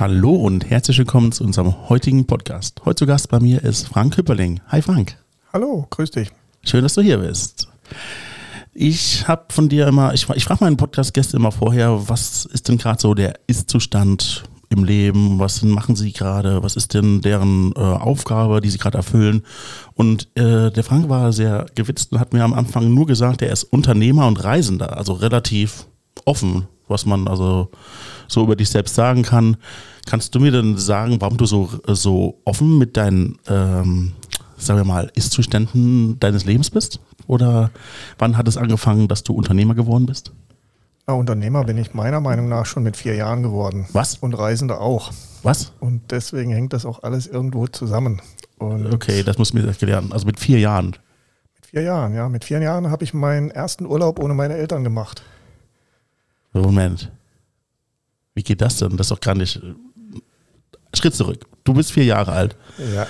Hallo und herzlich willkommen zu unserem heutigen Podcast. Heute zu Gast bei mir ist Frank Hüpperling. Hi Frank. Hallo, grüß dich. Schön, dass du hier bist. Ich habe von dir immer, ich, ich frage meinen Podcast-Gäste immer vorher, was ist denn gerade so der Ist-Zustand im Leben? Was machen sie gerade? Was ist denn deren äh, Aufgabe, die sie gerade erfüllen? Und äh, der Frank war sehr gewitzt und hat mir am Anfang nur gesagt, er ist Unternehmer und Reisender, also relativ offen, was man also so über dich selbst sagen kann. Kannst du mir denn sagen, warum du so, so offen mit deinen, ähm, sagen wir mal, Ist-Zuständen deines Lebens bist? Oder wann hat es angefangen, dass du Unternehmer geworden bist? Ja, Unternehmer bin ich meiner Meinung nach schon mit vier Jahren geworden. Was? Und Reisender auch. Was? Und deswegen hängt das auch alles irgendwo zusammen. Und Okay, das musst du mir erklären. Also mit vier Jahren. Mit vier Jahren, ja. Mit vier Jahren habe ich meinen ersten Urlaub ohne meine Eltern gemacht. Moment. Wie geht das denn? Das ist doch gar nicht. Schritt zurück. Du bist vier Jahre alt Ja.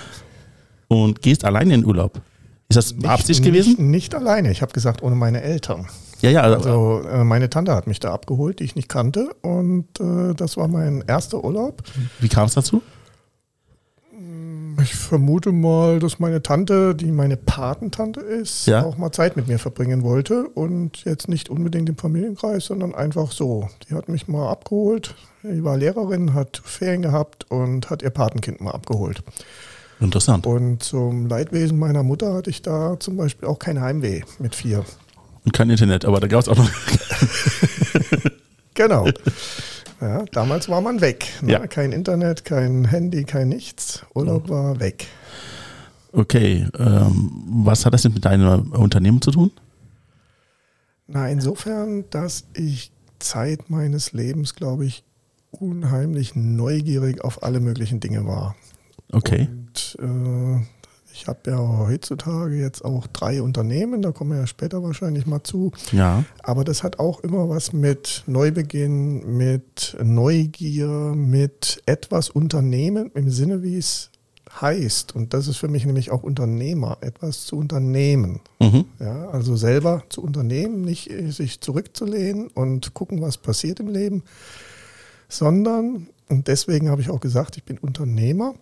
und gehst alleine in Urlaub. Ist das Absicht gewesen? Nicht, nicht alleine. Ich habe gesagt, ohne meine Eltern. Ja, ja. Also, Also äh, meine Tante hat mich da abgeholt, die ich nicht kannte. Und äh, das war mein erster Urlaub. wie kam es dazu? Ich vermute mal, dass meine Tante, die meine Patentante ist, Ja. auch mal Zeit mit mir verbringen wollte und jetzt nicht unbedingt im Familienkreis, sondern einfach so. Die hat mich mal abgeholt. Die war Lehrerin, hat Ferien gehabt und hat ihr Patenkind mal abgeholt. Interessant. Und zum Leidwesen meiner Mutter hatte ich da zum Beispiel auch kein Heimweh mit vier. Und kein Internet, aber da gab es auch noch. Genau. Ja, damals war man weg. Ne? Ja. Kein Internet, kein Handy, kein nichts. Urlaub war weg. Okay, ähm, was hat das denn mit deinem Unternehmen zu tun? Na, insofern, dass ich Zeit meines Lebens, glaube ich, unheimlich neugierig auf alle möglichen Dinge war. Okay. Und äh, ich habe ja heutzutage jetzt auch drei Unternehmen, da kommen wir ja später wahrscheinlich mal zu. Ja. Aber das hat auch immer was mit Neubeginn, mit Neugier, mit etwas Unternehmen im Sinne, wie es heißt. Und das ist für mich nämlich auch Unternehmer, etwas zu unternehmen. Mhm. Ja, also selber zu unternehmen, nicht äh, sich zurückzulehnen und gucken, was passiert im Leben, sondern, und deswegen habe ich auch gesagt, ich bin Unternehmer,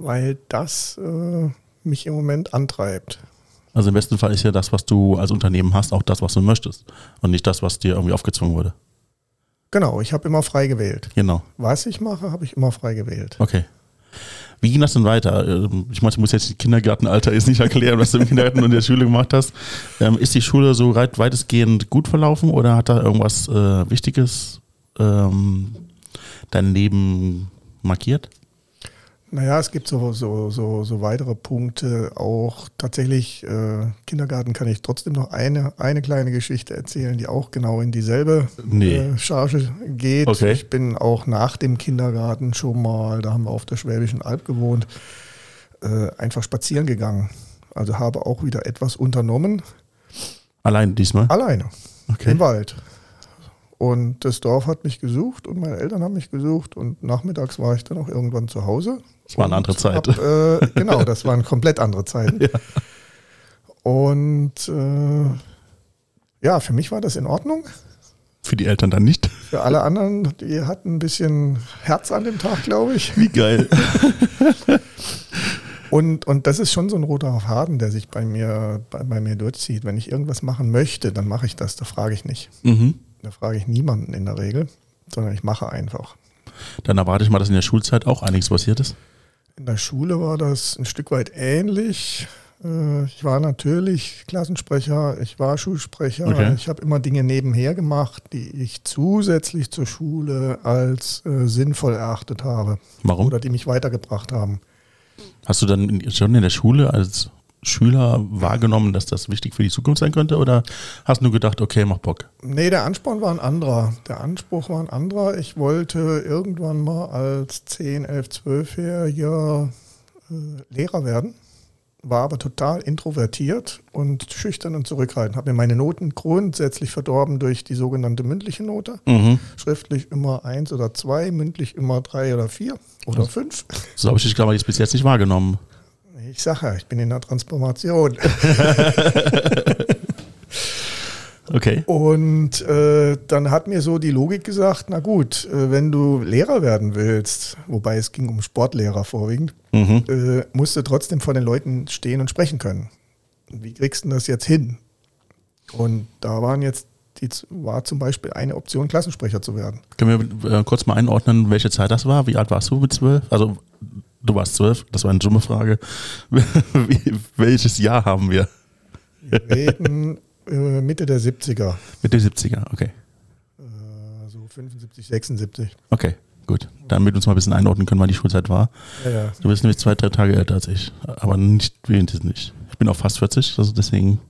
weil das äh, mich im Moment antreibt. Also im besten Fall ist ja das, was du als Unternehmen hast, auch das, was du möchtest. Und nicht das, was dir irgendwie aufgezwungen wurde. Genau, ich habe immer frei gewählt. Genau. Was ich mache, habe ich immer frei gewählt. Okay. Wie ging das denn weiter? Ähm, Ich meine, muss jetzt das Kindergartenalter jetzt nicht erklären, was du im Kindergarten und in der Schule gemacht hast. Ähm, ist die Schule so weit, weitestgehend gut verlaufen oder hat da irgendwas äh, Wichtiges ähm, dein Leben markiert? Naja, es gibt so, so, so, so weitere Punkte. Auch tatsächlich, äh, Kindergarten kann ich trotzdem noch eine, eine kleine Geschichte erzählen, die auch genau in dieselbe Nee. äh, Charge geht. Okay. Ich bin auch nach dem Kindergarten schon mal, da haben wir auf der Schwäbischen Alb gewohnt, äh, einfach spazieren gegangen. Also habe auch wieder etwas unternommen, Allein diesmal? alleine Okay. im Wald. Und das Dorf hat mich gesucht und meine Eltern haben mich gesucht und nachmittags war ich dann auch irgendwann zu Hause. Das war eine andere Zeit. Hab, äh, genau, das waren komplett andere Zeiten. Und äh, ja, für mich war das in Ordnung. Für die Eltern dann nicht? Für alle anderen, die hatten ein bisschen Herz an dem Tag, glaube ich. Wie geil. Und, und das ist schon so ein roter Faden, der sich bei mir, bei, bei mir durchzieht. Wenn ich irgendwas machen möchte, dann mache ich das. Da frage ich nicht. mhm. Da frage ich niemanden in der Regel, sondern ich mache einfach. Dann erwarte ich mal, dass in der Schulzeit auch einiges passiert ist. In der Schule war das ein Stück weit ähnlich. Äh, Ich war natürlich Klassensprecher, ich war Schulsprecher. Okay. Ich habe immer Dinge nebenher gemacht, die ich zusätzlich zur Schule als äh, sinnvoll erachtet habe Warum? oder die mich weitergebracht haben. Hast du dann schon in der Schule als Schüler wahrgenommen, dass das wichtig für die Zukunft sein könnte? Oder hast du gedacht, okay, mach Bock? Nee, der Ansporn war ein anderer. Der Anspruch war ein anderer. Ich wollte irgendwann mal als 10, 11, 12-Jähriger äh, Lehrer werden, war aber total introvertiert und schüchtern und zurückhaltend. Habe mir meine Noten grundsätzlich verdorben durch die sogenannte mündliche Note. Mhm. Schriftlich immer eins oder zwei, mündlich immer drei oder vier oder fünf. So habe ich dich, glaube ich, bis jetzt nicht wahrgenommen. Ich sage ja, ich bin in der Transformation. Okay. Und äh, dann hat mir so die Logik gesagt, na gut, äh, wenn du Lehrer werden willst, wobei es ging um Sportlehrer vorwiegend, Mhm. äh, musst du trotzdem vor den Leuten stehen und sprechen können. Wie kriegst du das jetzt hin? Und da waren jetzt die, war zum Beispiel eine Option, Klassensprecher zu werden. Können wir äh, kurz mal einordnen, welche Zeit das war? Wie alt warst du mit zwölf? Also, du warst zwölf, das war eine dumme Frage. Welches Jahr haben wir? Wir reden äh, Mitte der 70er, Mitte 70er, okay. äh, so 75, 76. Okay, gut. Damit wir uns mal ein bisschen einordnen können, wann die Schulzeit war. Ja, ja. Du bist nämlich zwei, drei Tage älter als ich. Aber nicht wenigstens nicht. Ich bin auch fast 40, also deswegen.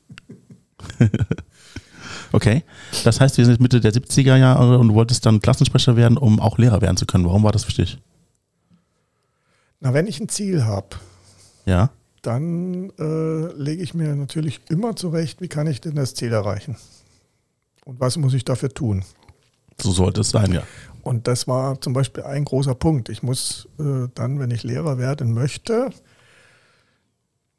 okay. Das heißt, wir sind jetzt Mitte der 70er Jahre und du wolltest dann Klassensprecher werden, um auch Lehrer werden zu können. Warum war das wichtig? Na, wenn ich ein Ziel habe, Ja. dann äh, lege ich mir natürlich immer zurecht, wie kann ich denn das Ziel erreichen? Und was muss ich dafür tun? So sollte es sein, ja. Und das war zum Beispiel ein großer Punkt. Ich muss äh, dann, wenn ich Lehrer werden möchte,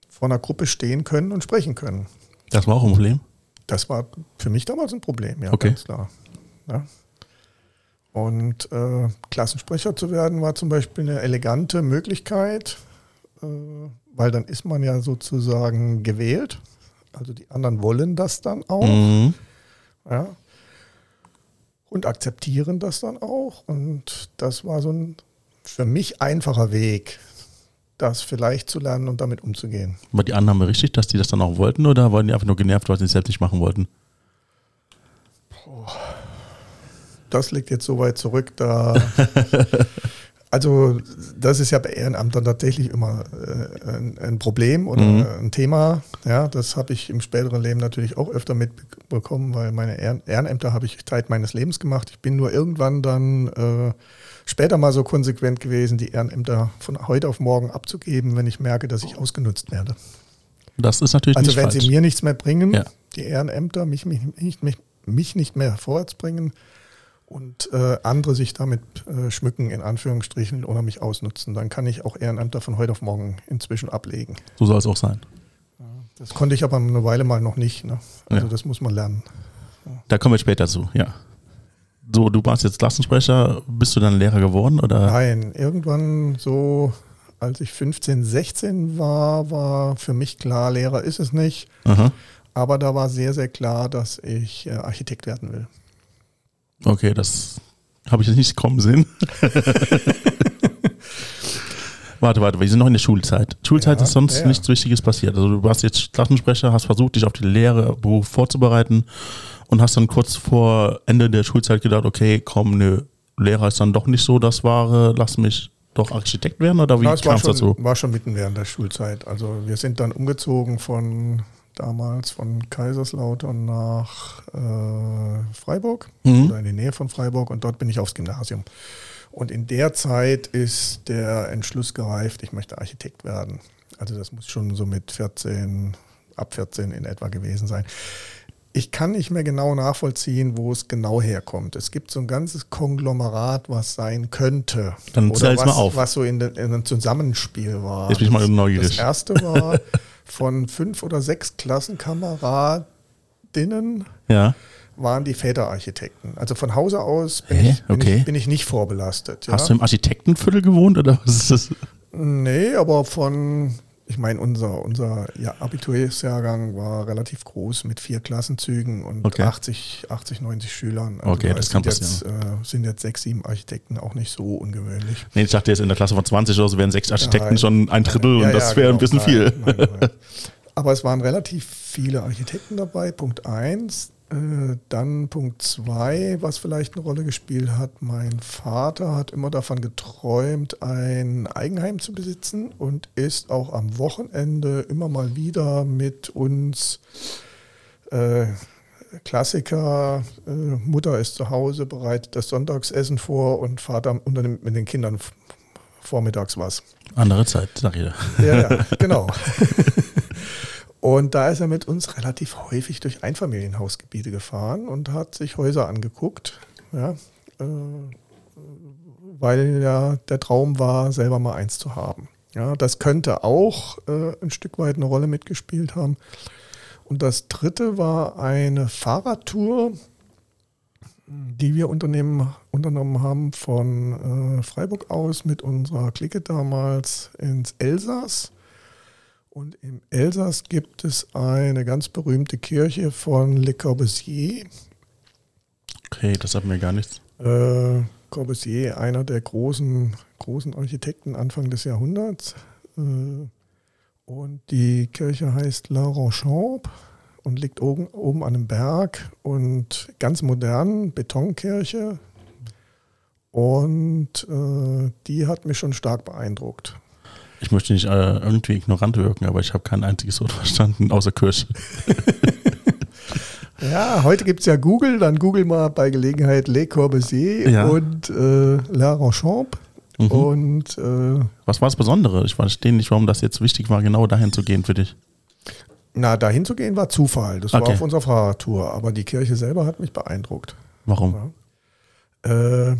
vor einer Gruppe stehen können und sprechen können. Das war auch ein Problem. Das war für mich damals ein Problem, ja, Okay. ganz klar. Ja. Und äh, Klassensprecher zu werden war zum Beispiel eine elegante Möglichkeit, äh, weil dann ist man ja sozusagen gewählt. Also die anderen wollen das dann auch. Mhm. Ja. Und akzeptieren das dann auch. Und das war so ein für mich einfacher Weg, das vielleicht zu lernen und damit umzugehen. War die Annahme richtig, dass die das dann auch wollten oder waren die einfach nur genervt, weil sie es selbst nicht machen wollten? Das liegt jetzt so weit zurück, da. Also, das ist ja bei Ehrenamtern tatsächlich immer äh, ein, ein Problem oder Mhm. ein Thema. Ja, das habe ich im späteren Leben natürlich auch öfter mitbekommen, weil meine Ehren Ehrenämter habe ich Zeit meines Lebens gemacht. Ich bin nur irgendwann dann äh, später mal so konsequent gewesen, die Ehrenämter von heute auf morgen abzugeben, wenn ich merke, dass ich ausgenutzt werde. Das ist natürlich Also wenn falsch. sie mir nichts mehr bringen, Ja. die Ehrenämter mich, mich, nicht, mich, mich nicht mehr vorwärts bringen und äh, andere sich damit äh, schmücken, in Anführungsstrichen, oder mich ausnutzen, dann kann ich auch Ehrenämter von heute auf morgen inzwischen ablegen. so soll es auch sein. Das konnte ich aber eine Weile mal noch nicht. Ne? Also Ja. das muss man lernen. Da kommen wir später zu, ja. So, du warst jetzt Klassensprecher, bist du dann Lehrer geworden oder? Nein, irgendwann so, als ich 15, 16 war, war für mich klar, Lehrer ist es nicht. Aha. Aber da war sehr, sehr klar, dass ich äh, Architekt werden will. Okay, das habe ich jetzt nicht kommen sehen. warte, warte, wir sind noch in der Schulzeit. Schulzeit Ja, ist sonst ja, nichts Wichtiges passiert. Also du warst jetzt Klassensprecher, hast versucht, dich auf die Lehrerberuf vorzubereiten und hast dann kurz vor Ende der Schulzeit gedacht, okay, komm, nö, Lehrer ist dann doch nicht so das Wahre, lass mich doch Architekt werden oder wie kam es dazu? war schon mitten während der Schulzeit. Also wir sind dann umgezogen von damals von Kaiserslautern nach äh, Freiburg Mhm. oder in die Nähe von Freiburg und dort bin ich aufs Gymnasium. Und in der Zeit ist der Entschluss gereift, ich möchte Architekt werden. Also das muss schon so mit 14, ab 14 in etwa gewesen sein. Ich kann nicht mehr genau nachvollziehen, wo es genau herkommt. Es gibt so ein ganzes Konglomerat, was sein könnte. Dann zähl's was, mal auf. was so in, in einem Zusammenspiel war. Jetzt bin ich mal neugierig. Das erste war von fünf oder sechs Klassenkameradinnen Ja. waren die Väterarchitekten. Also von Hause aus bin, Hä? ich, bin, Okay. ich, bin ich nicht vorbelastet. Ja? Hast du im Architektenviertel gewohnt oder was ist das? Nee, aber von, ich meine, unser, unser ja, Abitursjahrgang war relativ groß mit vier Klassenzügen und Okay. 80, 80, 90 Schülern. Also Okay, da das sind kann jetzt, äh, sind jetzt sechs, sieben Architekten auch nicht so ungewöhnlich. Nee, ich dachte jetzt in der Klasse von 20 oder so wären sechs Architekten Nein. schon ein Drittel Ja, und das ja, wäre genau. ein bisschen Nein, viel. nein. Aber es waren relativ viele Architekten dabei, Punkt eins. Äh, Dann Punkt zwei, was vielleicht eine Rolle gespielt hat. Mein Vater hat immer davon geträumt, ein Eigenheim zu besitzen und ist auch am Wochenende immer mal wieder mit uns äh, Klassiker, äh, Mutter ist zu Hause, bereitet das Sonntagsessen vor und Vater unternimmt mit den Kindern vormittags was. Andere Zeit, sag dir. Ja, ja, genau. Und da ist er mit uns relativ häufig durch Einfamilienhausgebiete gefahren und hat sich Häuser angeguckt, ja, äh, weil ja der Traum war, selber mal eins zu haben. Ja, das könnte auch äh, ein Stück weit eine Rolle mitgespielt haben. Und das dritte war eine Fahrradtour, die wir unternommen haben von äh, Freiburg aus mit unserer Clique damals ins Elsass. Und im Elsass gibt es eine ganz berühmte Kirche von Le Corbusier. Okay, das hat mir gar nichts. Äh, Corbusier, einer der großen, großen Architekten Anfang des Jahrhunderts. Äh, und die Kirche heißt La Ronchamp und liegt oben, oben an einem Berg und ganz modern, Betonkirche. Und äh, die hat mich schon stark beeindruckt. Ich möchte nicht äh, irgendwie ignorant wirken, aber ich habe kein einziges Wort verstanden, außer Kirche. ja, heute gibt es ja Google, dann google mal bei Gelegenheit Le Corbusier ja. und äh, La Ronchamp. Mhm. Und äh, was war das Besondere? Ich verstehe nicht, warum das jetzt wichtig war, genau dahin zu gehen für dich. Na, dahin zu gehen war Zufall. Das okay. war auf unserer Fahrradtour. Aber die Kirche selber hat mich beeindruckt. Warum? Ja. Äh,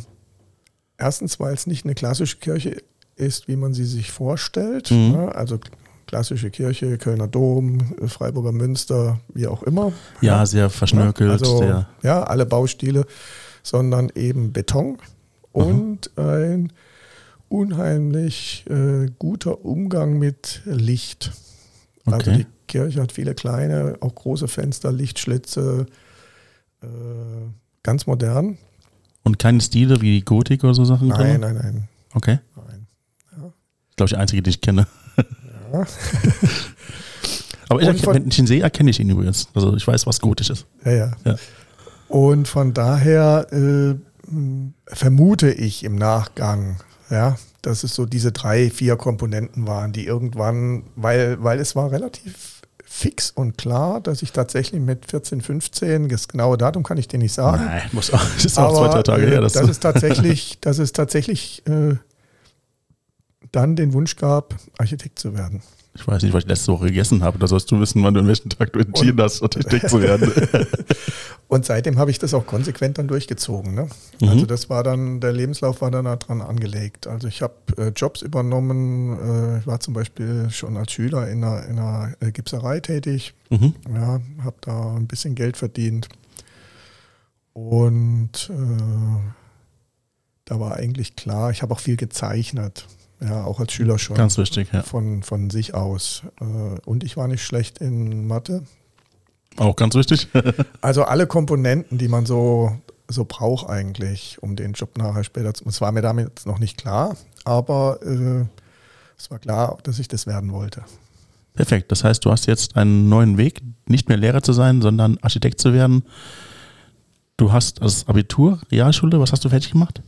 erstens, weil es nicht eine klassische Kirche ist, wie man sie sich vorstellt. Mhm. Ja, also klassische Kirche, Kölner Dom, Freiburger Münster, wie auch immer. Ja, sehr verschnörkelt. Also, sehr. Ja, alle Baustile, sondern eben Beton und mhm. ein unheimlich äh, guter Umgang mit Licht. Also okay. Also die Kirche hat viele kleine, auch große Fenster, Lichtschlitze, äh, ganz modern. Und keine Stile wie Gotik oder so Sachen? Nein, drin? nein, nein. Okay. Nein. Ja. Ich glaube, die einzige, die ich kenne. Ja. Aber ich, von, wenn ich ihn sehe, erkenne ich ihn übrigens. Also ich weiß, was gotisch ist. Ja, ja. ja. Und von daher äh, vermute ich im Nachgang, ja, dass es so diese drei, vier Komponenten waren, die irgendwann, weil, weil es war relativ fix und klar, dass ich tatsächlich mit 14, 15, das genaue Datum kann ich dir nicht sagen. Nein, muss auch, das ist auch zwei, drei Tage her. Das, das ist tatsächlich, dass es tatsächlich äh, dann den Wunsch gab, Architekt zu werden. Ich weiß nicht, was ich letzte Woche gegessen habe. Da sollst du wissen, wann du in welchen Tag du entschieden und, hast, Architekt zu werden. und seitdem habe ich das auch konsequent dann durchgezogen. Ne? Mhm. Also das war dann, der Lebenslauf war dann daran angelegt. Also ich habe äh, Jobs übernommen. Äh, ich war zum Beispiel schon als Schüler in einer, in einer äh, Gipserei tätig. Mhm. Ja, habe da ein bisschen Geld verdient. Und äh, da war eigentlich klar, ich habe auch viel gezeichnet. Ja, auch als Schüler schon. Ganz wichtig, ja. Von, von sich aus. Äh, und ich war nicht schlecht in Mathe. Auch ganz wichtig. also alle Komponenten, die man so, so braucht eigentlich, um den Job nachher später zu. Es war mir damit noch nicht klar, aber äh, es war klar, dass ich das werden wollte. Perfekt. Das heißt, du hast jetzt einen neuen Weg, nicht mehr Lehrer zu sein, sondern Architekt zu werden. Du hast das Abitur, Realschule, was hast du fertig gemacht?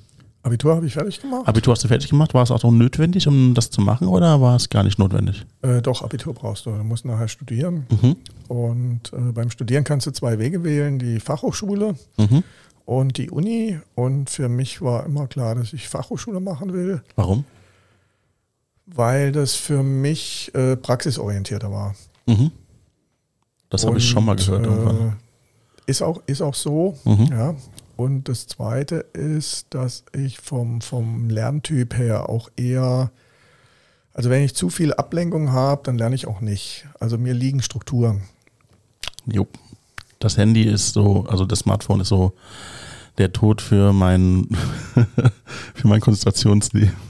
Abitur habe ich fertig gemacht. Abitur hast du fertig gemacht. War es auch noch notwendig, um das zu machen oder war es gar nicht notwendig? Äh, doch, Abitur brauchst du. Du musst nachher studieren. Mhm. Und äh, beim Studieren kannst du zwei Wege wählen: die Fachhochschule mhm. und die Uni. Und für mich war immer klar, dass ich Fachhochschule machen will. Warum? Weil das für mich äh, praxisorientierter war. Mhm. Das habe ich schon mal gehört. Äh, ist, auch, ist auch so, mhm. ja. Und das Zweite ist, dass ich vom, vom Lerntyp her auch eher, also wenn ich zu viel Ablenkung habe, dann lerne ich auch nicht. Also mir liegen Strukturen. Jo. Das Handy ist so, also das Smartphone ist so der Tod für mein, für mein Konzentrationsleben.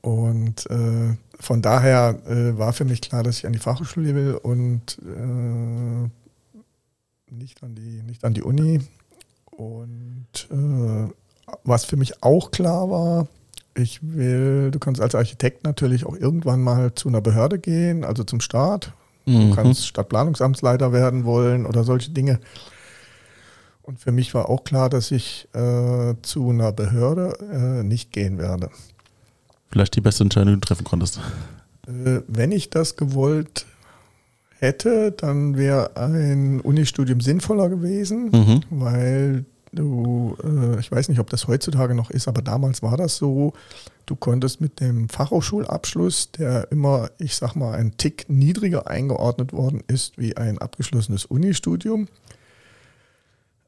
Und äh, von daher äh, war für mich klar, dass ich an die Fachhochschule will und äh, nicht an die, nicht an die Uni. Und äh, was für mich auch klar war, ich will, du kannst als Architekt natürlich auch irgendwann mal zu einer Behörde gehen, also zum Staat. Mhm. Du kannst Stadtplanungsamtsleiter werden wollen oder solche Dinge. Und für mich war auch klar, dass ich äh, zu einer Behörde äh, nicht gehen werde. Vielleicht die beste Entscheidung, die du treffen konntest. Äh, wenn ich das gewollt hätte, dann wäre ein Unistudium sinnvoller gewesen, mhm. weil du, äh, ich weiß nicht, ob das heutzutage noch ist, aber damals war das so, du konntest mit dem Fachhochschulabschluss, der immer, ich sag mal, ein Tick niedriger eingeordnet worden ist wie ein abgeschlossenes Unistudium,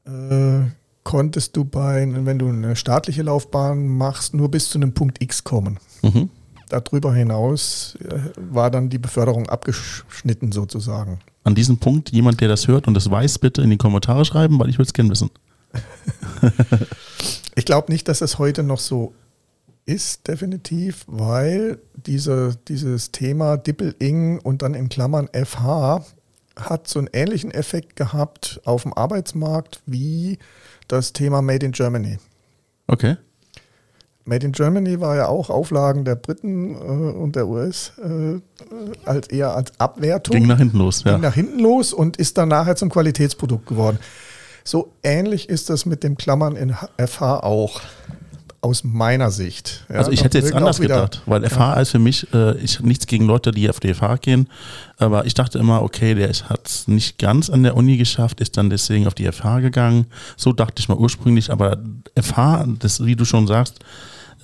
äh, konntest du bei, wenn du eine staatliche Laufbahn machst, nur bis zu einem Punkt X kommen. Mhm. Darüber hinaus äh, war dann die Beförderung abgeschnitten sozusagen. An diesem Punkt, jemand, der das hört und das weiß, bitte in die Kommentare schreiben, weil ich würde es gerne wissen. ich glaube nicht, dass es heute noch so ist, definitiv, weil diese, dieses Thema Dippel-Ing und dann in Klammern FH hat so einen ähnlichen Effekt gehabt auf dem Arbeitsmarkt wie das Thema Made in Germany. Okay. Made in Germany war ja auch Auflagen der Briten äh, und der US äh, als eher als Abwertung. Ging nach hinten los, ja. Ging nach hinten los und ist dann nachher zum Qualitätsprodukt geworden. So ähnlich ist das mit dem Klammern in FH auch aus meiner Sicht. Ja, also ich hätte jetzt anders gedacht, weil FH ja. ist für mich, äh, ich nichts gegen Leute, die auf die FH gehen, aber ich dachte immer, okay, der hat es nicht ganz an der Uni geschafft, ist dann deswegen auf die FH gegangen. So dachte ich mal ursprünglich, aber FH, das, wie du schon sagst,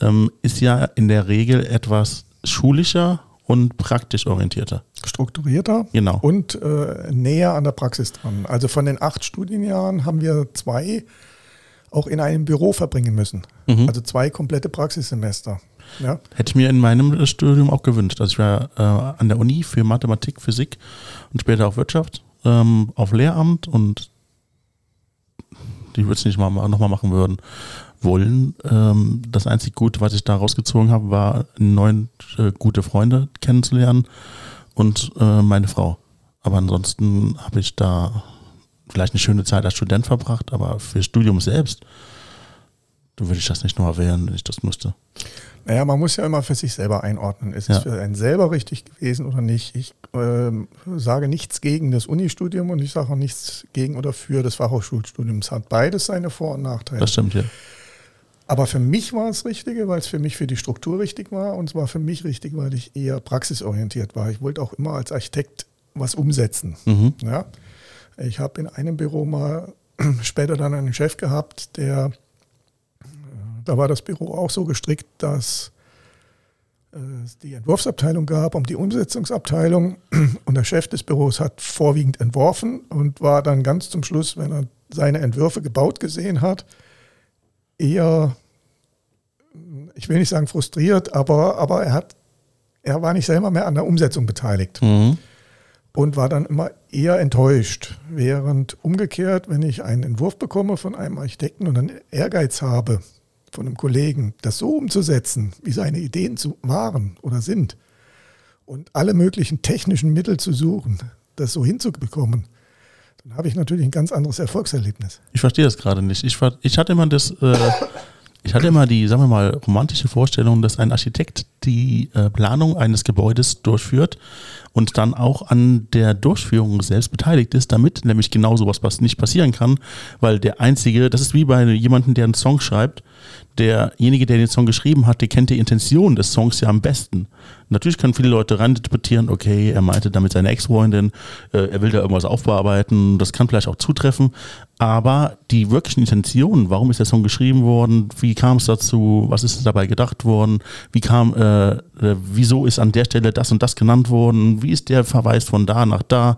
ähm, ist ja in der Regel etwas schulischer und praktisch orientierter. Strukturierter genau. und äh, näher an der Praxis dran. Also von den acht Studienjahren haben wir zwei auch in einem Büro verbringen müssen. Mhm. Also zwei komplette Praxissemester. Ja. Hätte ich mir in meinem Studium auch gewünscht. Also ich war äh, an der Uni für Mathematik, Physik und später auch Wirtschaft ähm, auf Lehramt und die würde es nicht mal nochmal machen würden wollen. Ähm, das einzig Gute, was ich da rausgezogen habe, war neun äh, gute Freunde kennenzulernen und äh, meine Frau. Aber ansonsten habe ich da vielleicht eine schöne Zeit als Student verbracht, aber für Studium selbst würde ich das nicht nochmal wählen, wenn ich das müsste. Naja, man muss ja immer für sich selber einordnen. Ist ja. es für einen selber richtig gewesen oder nicht? Ich äh, sage nichts gegen das Unistudium und ich sage auch nichts gegen oder für das Fachhochschulstudium. Es hat beides seine Vor- und Nachteile. Das stimmt, ja. Aber für mich war es Richtige, weil es für mich für die Struktur richtig war und es war für mich richtig, weil ich eher praxisorientiert war. Ich wollte auch immer als Architekt was umsetzen. Mhm. Ja? Ich habe in einem Büro mal später dann einen Chef gehabt, der, da war das Büro auch so gestrickt, dass es die Entwurfsabteilung gab und die Umsetzungsabteilung und der Chef des Büros hat vorwiegend entworfen und war dann ganz zum Schluss, wenn er seine Entwürfe gebaut gesehen hat, eher, ich will nicht sagen frustriert, aber, aber er hat, er war nicht selber mehr an der Umsetzung beteiligt. Mhm und war dann immer eher enttäuscht. Während umgekehrt, wenn ich einen Entwurf bekomme von einem Architekten und dann Ehrgeiz habe von einem Kollegen, das so umzusetzen, wie seine Ideen zu waren oder sind und alle möglichen technischen Mittel zu suchen, das so hinzubekommen, dann habe ich natürlich ein ganz anderes Erfolgserlebnis. Ich verstehe das gerade nicht. Ich, ich hatte immer das, äh, ich hatte immer die, sagen wir mal, romantische Vorstellung, dass ein Architekt die äh, Planung eines Gebäudes durchführt und dann auch an der Durchführung selbst beteiligt ist, damit nämlich genau sowas nicht passieren kann, weil der Einzige, das ist wie bei jemandem, der einen Song schreibt, derjenige, der den Song geschrieben hat, der kennt die Intention des Songs ja am besten. Natürlich können viele Leute reininterpretieren, okay, er meinte damit seine Ex-Freundin, äh, er will da irgendwas aufbearbeiten, das kann vielleicht auch zutreffen, aber die wirklichen Intentionen, warum ist der Song geschrieben worden, wie kam es dazu, was ist dabei gedacht worden, wie kam, äh, wieso ist an der Stelle das und das genannt worden, wie ist der Verweis von da nach da,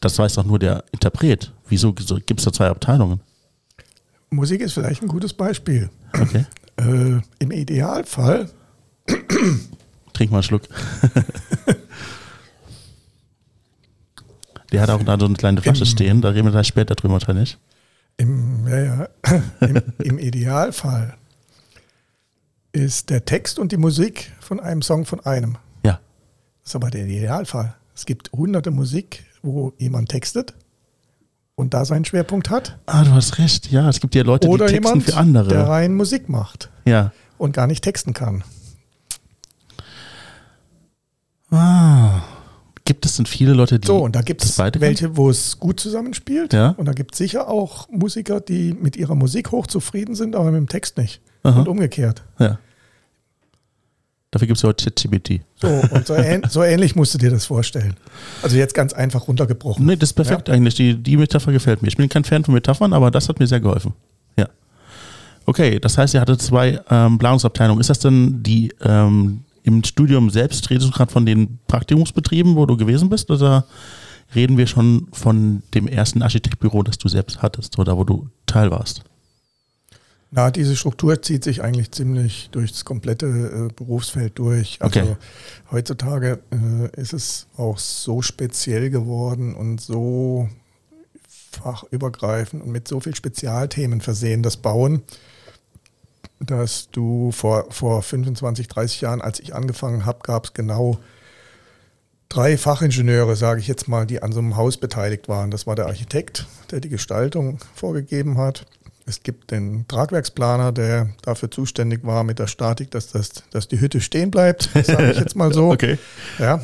das weiß doch nur der Interpret. Wieso gibt es da zwei Abteilungen? Musik ist vielleicht ein gutes Beispiel. Okay. Äh, Im Idealfall. Trink mal einen Schluck. Der hat auch da so eine kleine Flasche Im, stehen, da reden wir gleich später drüber wahrscheinlich. Im, ja, ja. Im, Im, Idealfall ist der Text und die Musik von einem Song von einem. Ja. Das ist aber der Idealfall. Es gibt hunderte Musik, wo jemand textet und da seinen Schwerpunkt hat. Ah, du hast recht. Ja, es gibt ja Leute, Oder die texten jemand, für andere. der rein Musik macht. Ja. Und gar nicht texten kann. Ah. Gibt es denn viele Leute, die. So, und da gibt es welche, wo es gut zusammenspielt. Ja. Und da gibt es sicher auch Musiker, die mit ihrer Musik hochzufrieden sind, aber mit dem Text nicht. Aha. Und umgekehrt. Ja. Dafür gibt es ja heute ChatGPT. So, und so, ähn so, ähnlich musst du dir das vorstellen. Also jetzt ganz einfach runtergebrochen. Nee, das ist perfekt ja? eigentlich. Die, die Metapher gefällt mir. Ich bin kein Fan von Metaphern, aber das hat mir sehr geholfen. Ja. Okay, das heißt, ihr hattet zwei ähm, Planungsabteilungen. Ist das denn die ähm, im Studium selbst, redest du gerade von den Praktikumsbetrieben, wo du gewesen bist, oder reden wir schon von dem ersten Architektbüro, das du selbst hattest oder wo du Teil warst? Na, diese Struktur zieht sich eigentlich ziemlich durch das komplette äh, Berufsfeld durch. Also Okay. heutzutage äh, ist es auch so speziell geworden und so fachübergreifend und mit so viel Spezialthemen versehen, das Bauen, dass du vor, vor 25, 30 Jahren, als ich angefangen habe, gab es genau drei Fachingenieure, sage ich jetzt mal, die an so einem Haus beteiligt waren. Das war der Architekt, der die Gestaltung vorgegeben hat. Es gibt den Tragwerksplaner, der dafür zuständig war mit der Statik, dass, das, dass die Hütte stehen bleibt, sage ich jetzt mal so. Okay. Ja.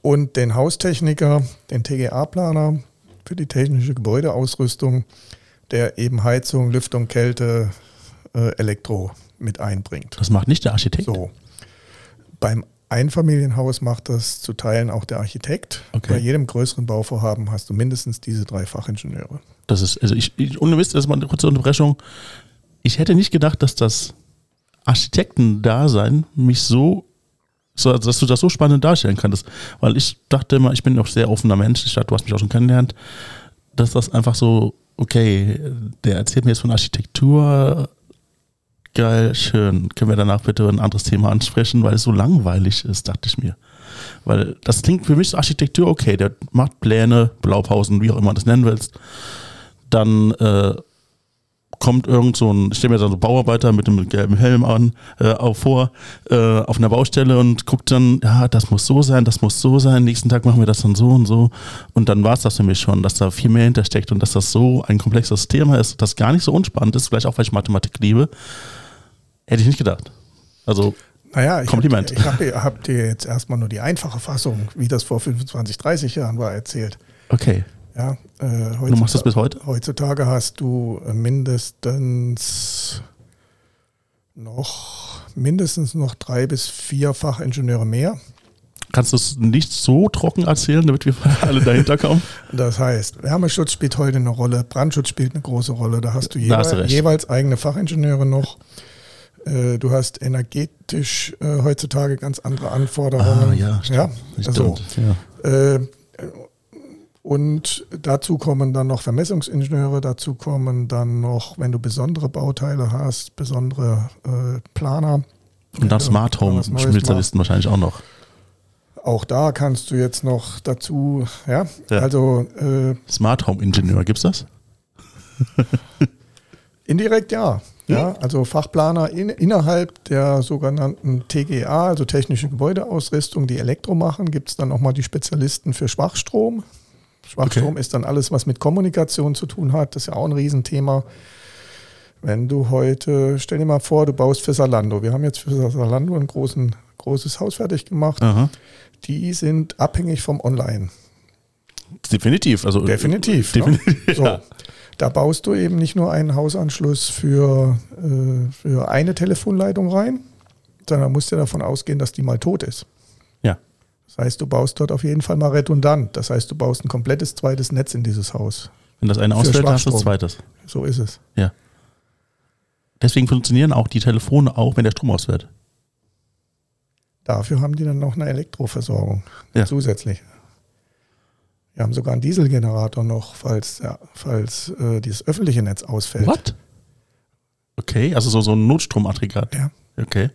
Und den Haustechniker, den TGA-Planer für die technische Gebäudeausrüstung, der eben Heizung, Lüftung, Kälte, äh, Elektro mit einbringt. Das macht nicht der Architekt. So. Beim Einfamilienhaus macht das zu Teilen auch der Architekt. Okay. Bei jedem größeren Bauvorhaben hast du mindestens diese drei Fachingenieure. Das ist, also ich, ich ohne Mist, das ist mal eine kurze Unterbrechung. Ich hätte nicht gedacht, dass das Architektendasein mich so, so, dass du das so spannend darstellen kannst. Weil ich dachte immer, ich bin auch sehr offener Mensch. Ich dachte, du hast mich auch schon kennengelernt, dass das einfach so, okay, der erzählt mir jetzt von Architektur. Geil, schön. Können wir danach bitte ein anderes Thema ansprechen, weil es so langweilig ist, dachte ich mir. Weil das klingt für mich Architektur, okay, der macht Pläne, Blaupausen, wie auch immer du das nennen willst. Dann äh, kommt irgend so ein, ich stelle mir da so Bauarbeiter mit einem gelben Helm an, äh, auf, vor, äh, auf einer Baustelle und guckt dann, ja, das muss so sein, das muss so sein, nächsten Tag machen wir das dann so und so. Und dann war es das für mich schon, dass da viel mehr hintersteckt und dass das so ein komplexes Thema ist, das gar nicht so unspannend ist, vielleicht auch, weil ich Mathematik liebe. Hätte ich nicht gedacht. Also, Naja, ich Kompliment. Hab, ich habe hab dir jetzt erstmal nur die einfache Fassung, wie das vor 25, 30 Jahren war, erzählt. okay. Ja, äh, Du machst das bis heute? Heutzutage hast du äh, mindestens noch mindestens noch drei bis vier Fachingenieure mehr. Kannst du es nicht so trocken erzählen, damit wir alle dahinter kommen? Das heißt, Wärmeschutz spielt heute eine Rolle, Brandschutz spielt eine große Rolle. Da hast du, Da hast du jeweils eigene Fachingenieure noch. Äh, Du hast energetisch äh, heutzutage ganz andere Anforderungen. Ah, ja, stimmt. ja also, Stimmt. Ja. Äh, Und dazu kommen dann noch Vermessungsingenieure, dazu kommen dann noch, wenn du besondere Bauteile hast, besondere äh, Planer. Und dann Smart Home Spezialisten wahrscheinlich auch noch. Auch da kannst du jetzt noch dazu, ja, Ja. also äh, Smart Home Ingenieur, gibt's das? indirekt ja. Ja, also Fachplaner in, innerhalb der sogenannten TGA, also technische Gebäudeausrüstung, die Elektro machen, gibt es dann nochmal die Spezialisten für Schwachstrom. Schwachstrom ist dann alles, was mit Kommunikation zu tun hat. Das ist ja auch ein Riesenthema. Wenn du heute, stell dir mal vor, du baust für Salando. Wir haben jetzt für Salando ein großen, großes Haus fertig gemacht. Aha. Die sind abhängig vom Online. Definitiv. Also, Definitiv. Ne? Definitiv. So. Ja. Da baust du eben nicht nur einen Hausanschluss für, äh, für eine Telefonleitung rein, sondern musst ja davon ausgehen, dass die mal tot ist. Das heißt, du baust dort auf jeden Fall mal redundant. Das heißt, du baust ein komplettes zweites Netz in dieses Haus. Wenn das eine ausfällt, hast du das Schwachstrom. zweites. So ist es. Ja. Deswegen funktionieren auch die Telefone auch, wenn der Strom ausfällt. Dafür haben die dann noch eine Elektroversorgung Ja. zusätzlich. Wir haben sogar einen Dieselgenerator noch, falls, ja, falls äh, dieses öffentliche Netz ausfällt. What? Okay, also so, so ein Notstromaggregat. Ja. Okay.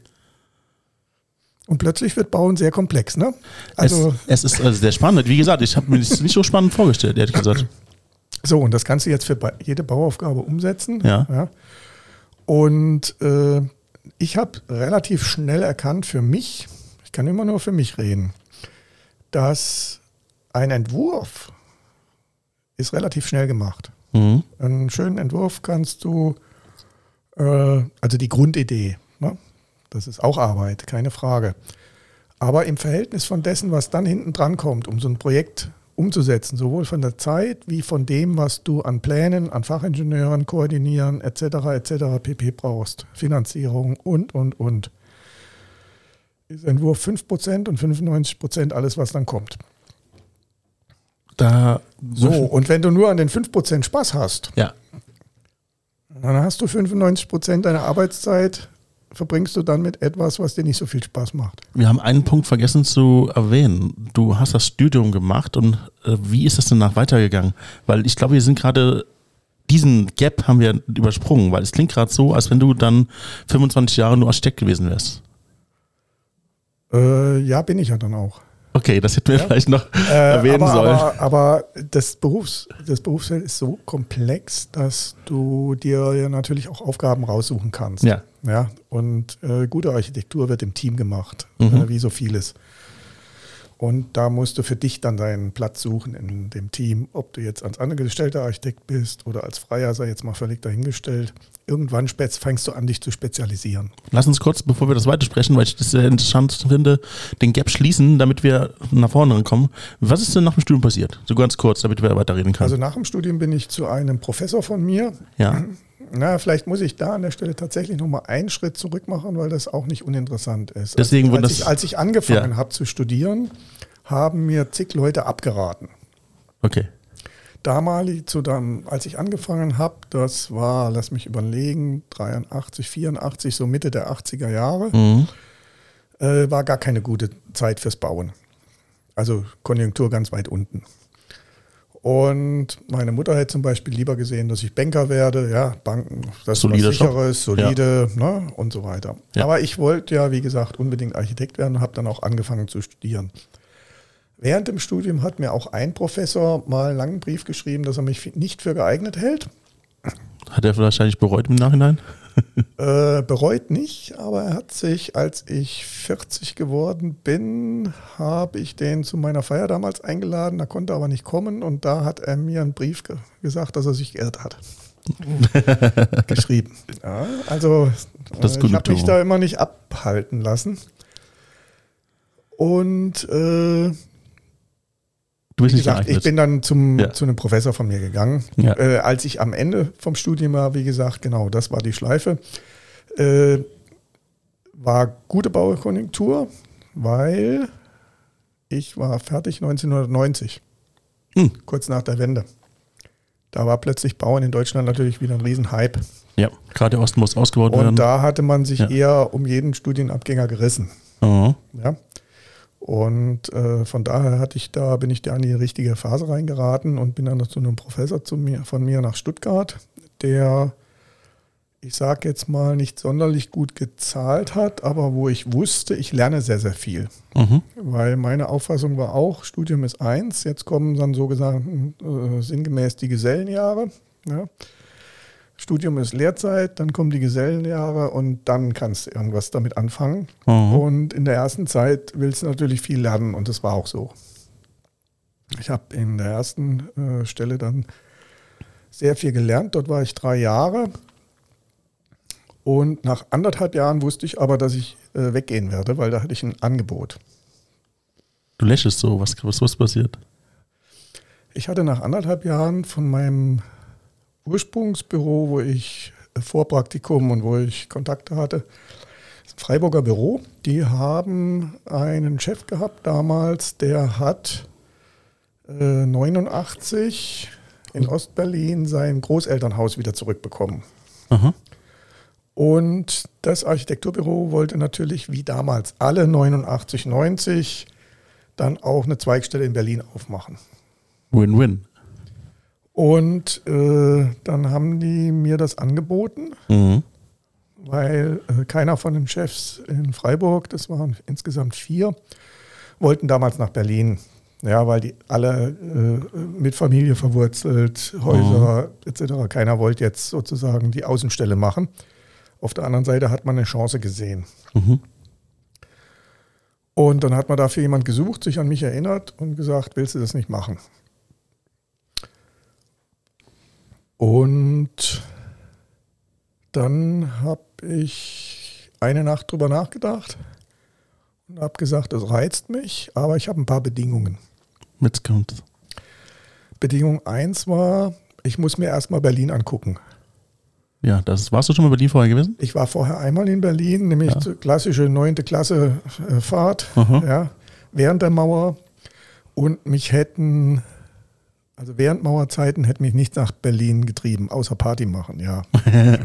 Und plötzlich wird Bauen sehr komplex, ne? Also es, es ist also sehr spannend. Wie gesagt, ich habe mir das nicht so spannend vorgestellt, ehrlich gesagt. So, und das kannst du jetzt für jede Bauaufgabe umsetzen. Ja. Und äh, ich habe relativ schnell erkannt für mich, ich kann immer nur für mich reden, dass ein Entwurf ist relativ schnell gemacht. Mhm. Einen schönen Entwurf kannst du, äh, also die Grundidee? Das ist auch Arbeit, keine Frage. Aber im Verhältnis von dessen, was dann hinten dran kommt, um so ein Projekt umzusetzen, sowohl von der Zeit wie von dem, was du an Plänen, an Fachingenieuren koordinieren etc. etc. pp brauchst, Finanzierung und, und, und, ist Entwurf 5% und 95% alles, was dann kommt. Da So, und wenn du nur an den 5% Spaß hast, Ja. Dann hast du 95 Prozent deiner Arbeitszeit, verbringst du dann mit etwas, was dir nicht so viel Spaß macht. Wir haben einen Punkt vergessen zu erwähnen. Du hast das Studium gemacht und äh, wie ist das denn nach weitergegangen? Weil ich glaube, wir sind gerade diesen Gap haben wir übersprungen, weil es klingt gerade so, als wenn du dann 25 Jahre nur Architekt gewesen wärst. Äh, ja, bin ich ja dann auch. Okay, das hätten wir Ja. vielleicht noch Äh, erwähnen aber, sollen. aber, aber das, Berufs, das Berufsfeld ist so komplex, dass du dir ja natürlich auch Aufgaben raussuchen kannst. Ja. Ja? Und äh, gute Architektur wird im Team gemacht, Mhm. äh, wie so vieles. Und da musst du für dich dann deinen Platz suchen in dem Team, ob du jetzt als angestellter Architekt bist oder als Freier, sei jetzt mal völlig dahingestellt. Irgendwann fängst du an, dich zu spezialisieren. Lass uns kurz, bevor wir das weitersprechen, weil ich das sehr interessant finde, den Gap schließen, damit wir nach vorne kommen. Was ist denn nach dem Studium passiert? So ganz kurz, damit wir weiterreden können. Also nach dem Studium bin ich zu einem Professor von mir, ja. Na, vielleicht muss ich da an der Stelle tatsächlich nochmal einen Schritt zurück machen, weil das auch nicht uninteressant ist. Deswegen als, wird als, ich, als ich angefangen Ja. habe zu studieren, haben mir zig Leute abgeraten. Okay. Damalig, zu dem, als ich angefangen habe, das war, lass mich überlegen, 83, 84, so Mitte der 80er Jahre, Mhm. äh, war gar keine gute Zeit fürs Bauen. Also Konjunktur ganz weit unten. Und meine Mutter hätte zum Beispiel lieber gesehen, dass ich Banker werde, ja, Banken, das Solider ist was Sicheres, solide ne, und so weiter. Ja. Aber ich wollte ja, wie gesagt, unbedingt Architekt werden und habe dann auch angefangen zu studieren. Während dem Studium hat mir auch ein Professor mal einen langen Brief geschrieben, dass er mich nicht für geeignet hält. Hat er wahrscheinlich bereut im Nachhinein? Äh, bereut nicht, aber er hat sich, als ich 40 geworden bin, habe ich den zu meiner Feier damals eingeladen, da konnte er aber nicht kommen und da hat er mir einen Brief ge gesagt, dass er sich geirrt hat. Geschrieben. Ja, also äh, ich habe mich da immer nicht abhalten lassen. Und äh, Du bist wie nicht gesagt, ich bin dann zum, Ja. zu einem Professor von mir gegangen. Ja. Äh, als ich am Ende vom Studium war, wie gesagt, genau, das war die Schleife. Äh, war gute Baukonjunktur, weil ich war fertig 1990, Hm. kurz nach der Wende. Da war plötzlich Bauen in Deutschland natürlich wieder ein Riesenhype. ja, gerade der Osten muss ausgebaut Und werden. da hatte man sich Ja. eher um jeden Studienabgänger gerissen. Mhm. Ja. Und äh, von daher hatte ich da, bin ich da in die richtige Phase reingeraten und bin dann zu einem Professor zu mir, von mir nach Stuttgart, der, ich sage jetzt mal, nicht sonderlich gut gezahlt hat, aber wo ich wusste, ich lerne sehr, sehr viel. Mhm. Weil meine Auffassung war auch, Studium ist eins, jetzt kommen dann so gesagt äh, sinngemäß die Gesellenjahre. Ja. Studium ist Lehrzeit, dann kommen die Gesellenjahre und dann kannst du irgendwas damit anfangen. Mhm. Und in der ersten Zeit willst du natürlich viel lernen und das war auch so. Ich habe in der ersten äh, Stelle dann sehr viel gelernt. Dort war ich drei Jahre. Und nach anderthalb Jahren wusste ich aber, dass ich äh, weggehen werde, weil da hatte ich ein Angebot. Du lächelst so, was, was, was passiert? Ich hatte nach anderthalb Jahren von meinem Ursprungsbüro, wo ich äh, Vorpraktikum und wo ich Kontakte hatte, das Freiburger Büro, die haben einen Chef gehabt damals, der hat äh, 89 in Ostberlin sein Großelternhaus wieder zurückbekommen. Aha. Und das Architekturbüro wollte natürlich wie damals alle 89, 90 dann auch eine Zweigstelle in Berlin aufmachen. Win-win. Und äh, dann haben die mir das angeboten, Mhm. weil äh, keiner von den Chefs in Freiburg, das waren insgesamt vier, wollten damals nach Berlin. Ja, weil die alle äh, mit Familie verwurzelt, Häuser etc. Keiner wollte jetzt sozusagen die Außenstelle machen. Auf der anderen Seite hat man eine Chance gesehen. Mhm. Und dann hat man dafür jemand gesucht, sich an mich erinnert und gesagt, willst du das nicht machen? Und dann habe ich eine Nacht drüber nachgedacht und habe gesagt, es reizt mich, aber ich habe ein paar Bedingungen. Jetzt kommt. Bedingung 1 war, ich muss mir erstmal Berlin angucken. Ja, das warst du schon mal in Berlin vorher gewesen? Ich war vorher einmal in Berlin, nämlich Ja. klassische neunte Klasse äh, Fahrt, ja, während der Mauer. Und mich hätten, also während Mauerzeiten hätte mich nichts nach Berlin getrieben, außer Party machen, ja.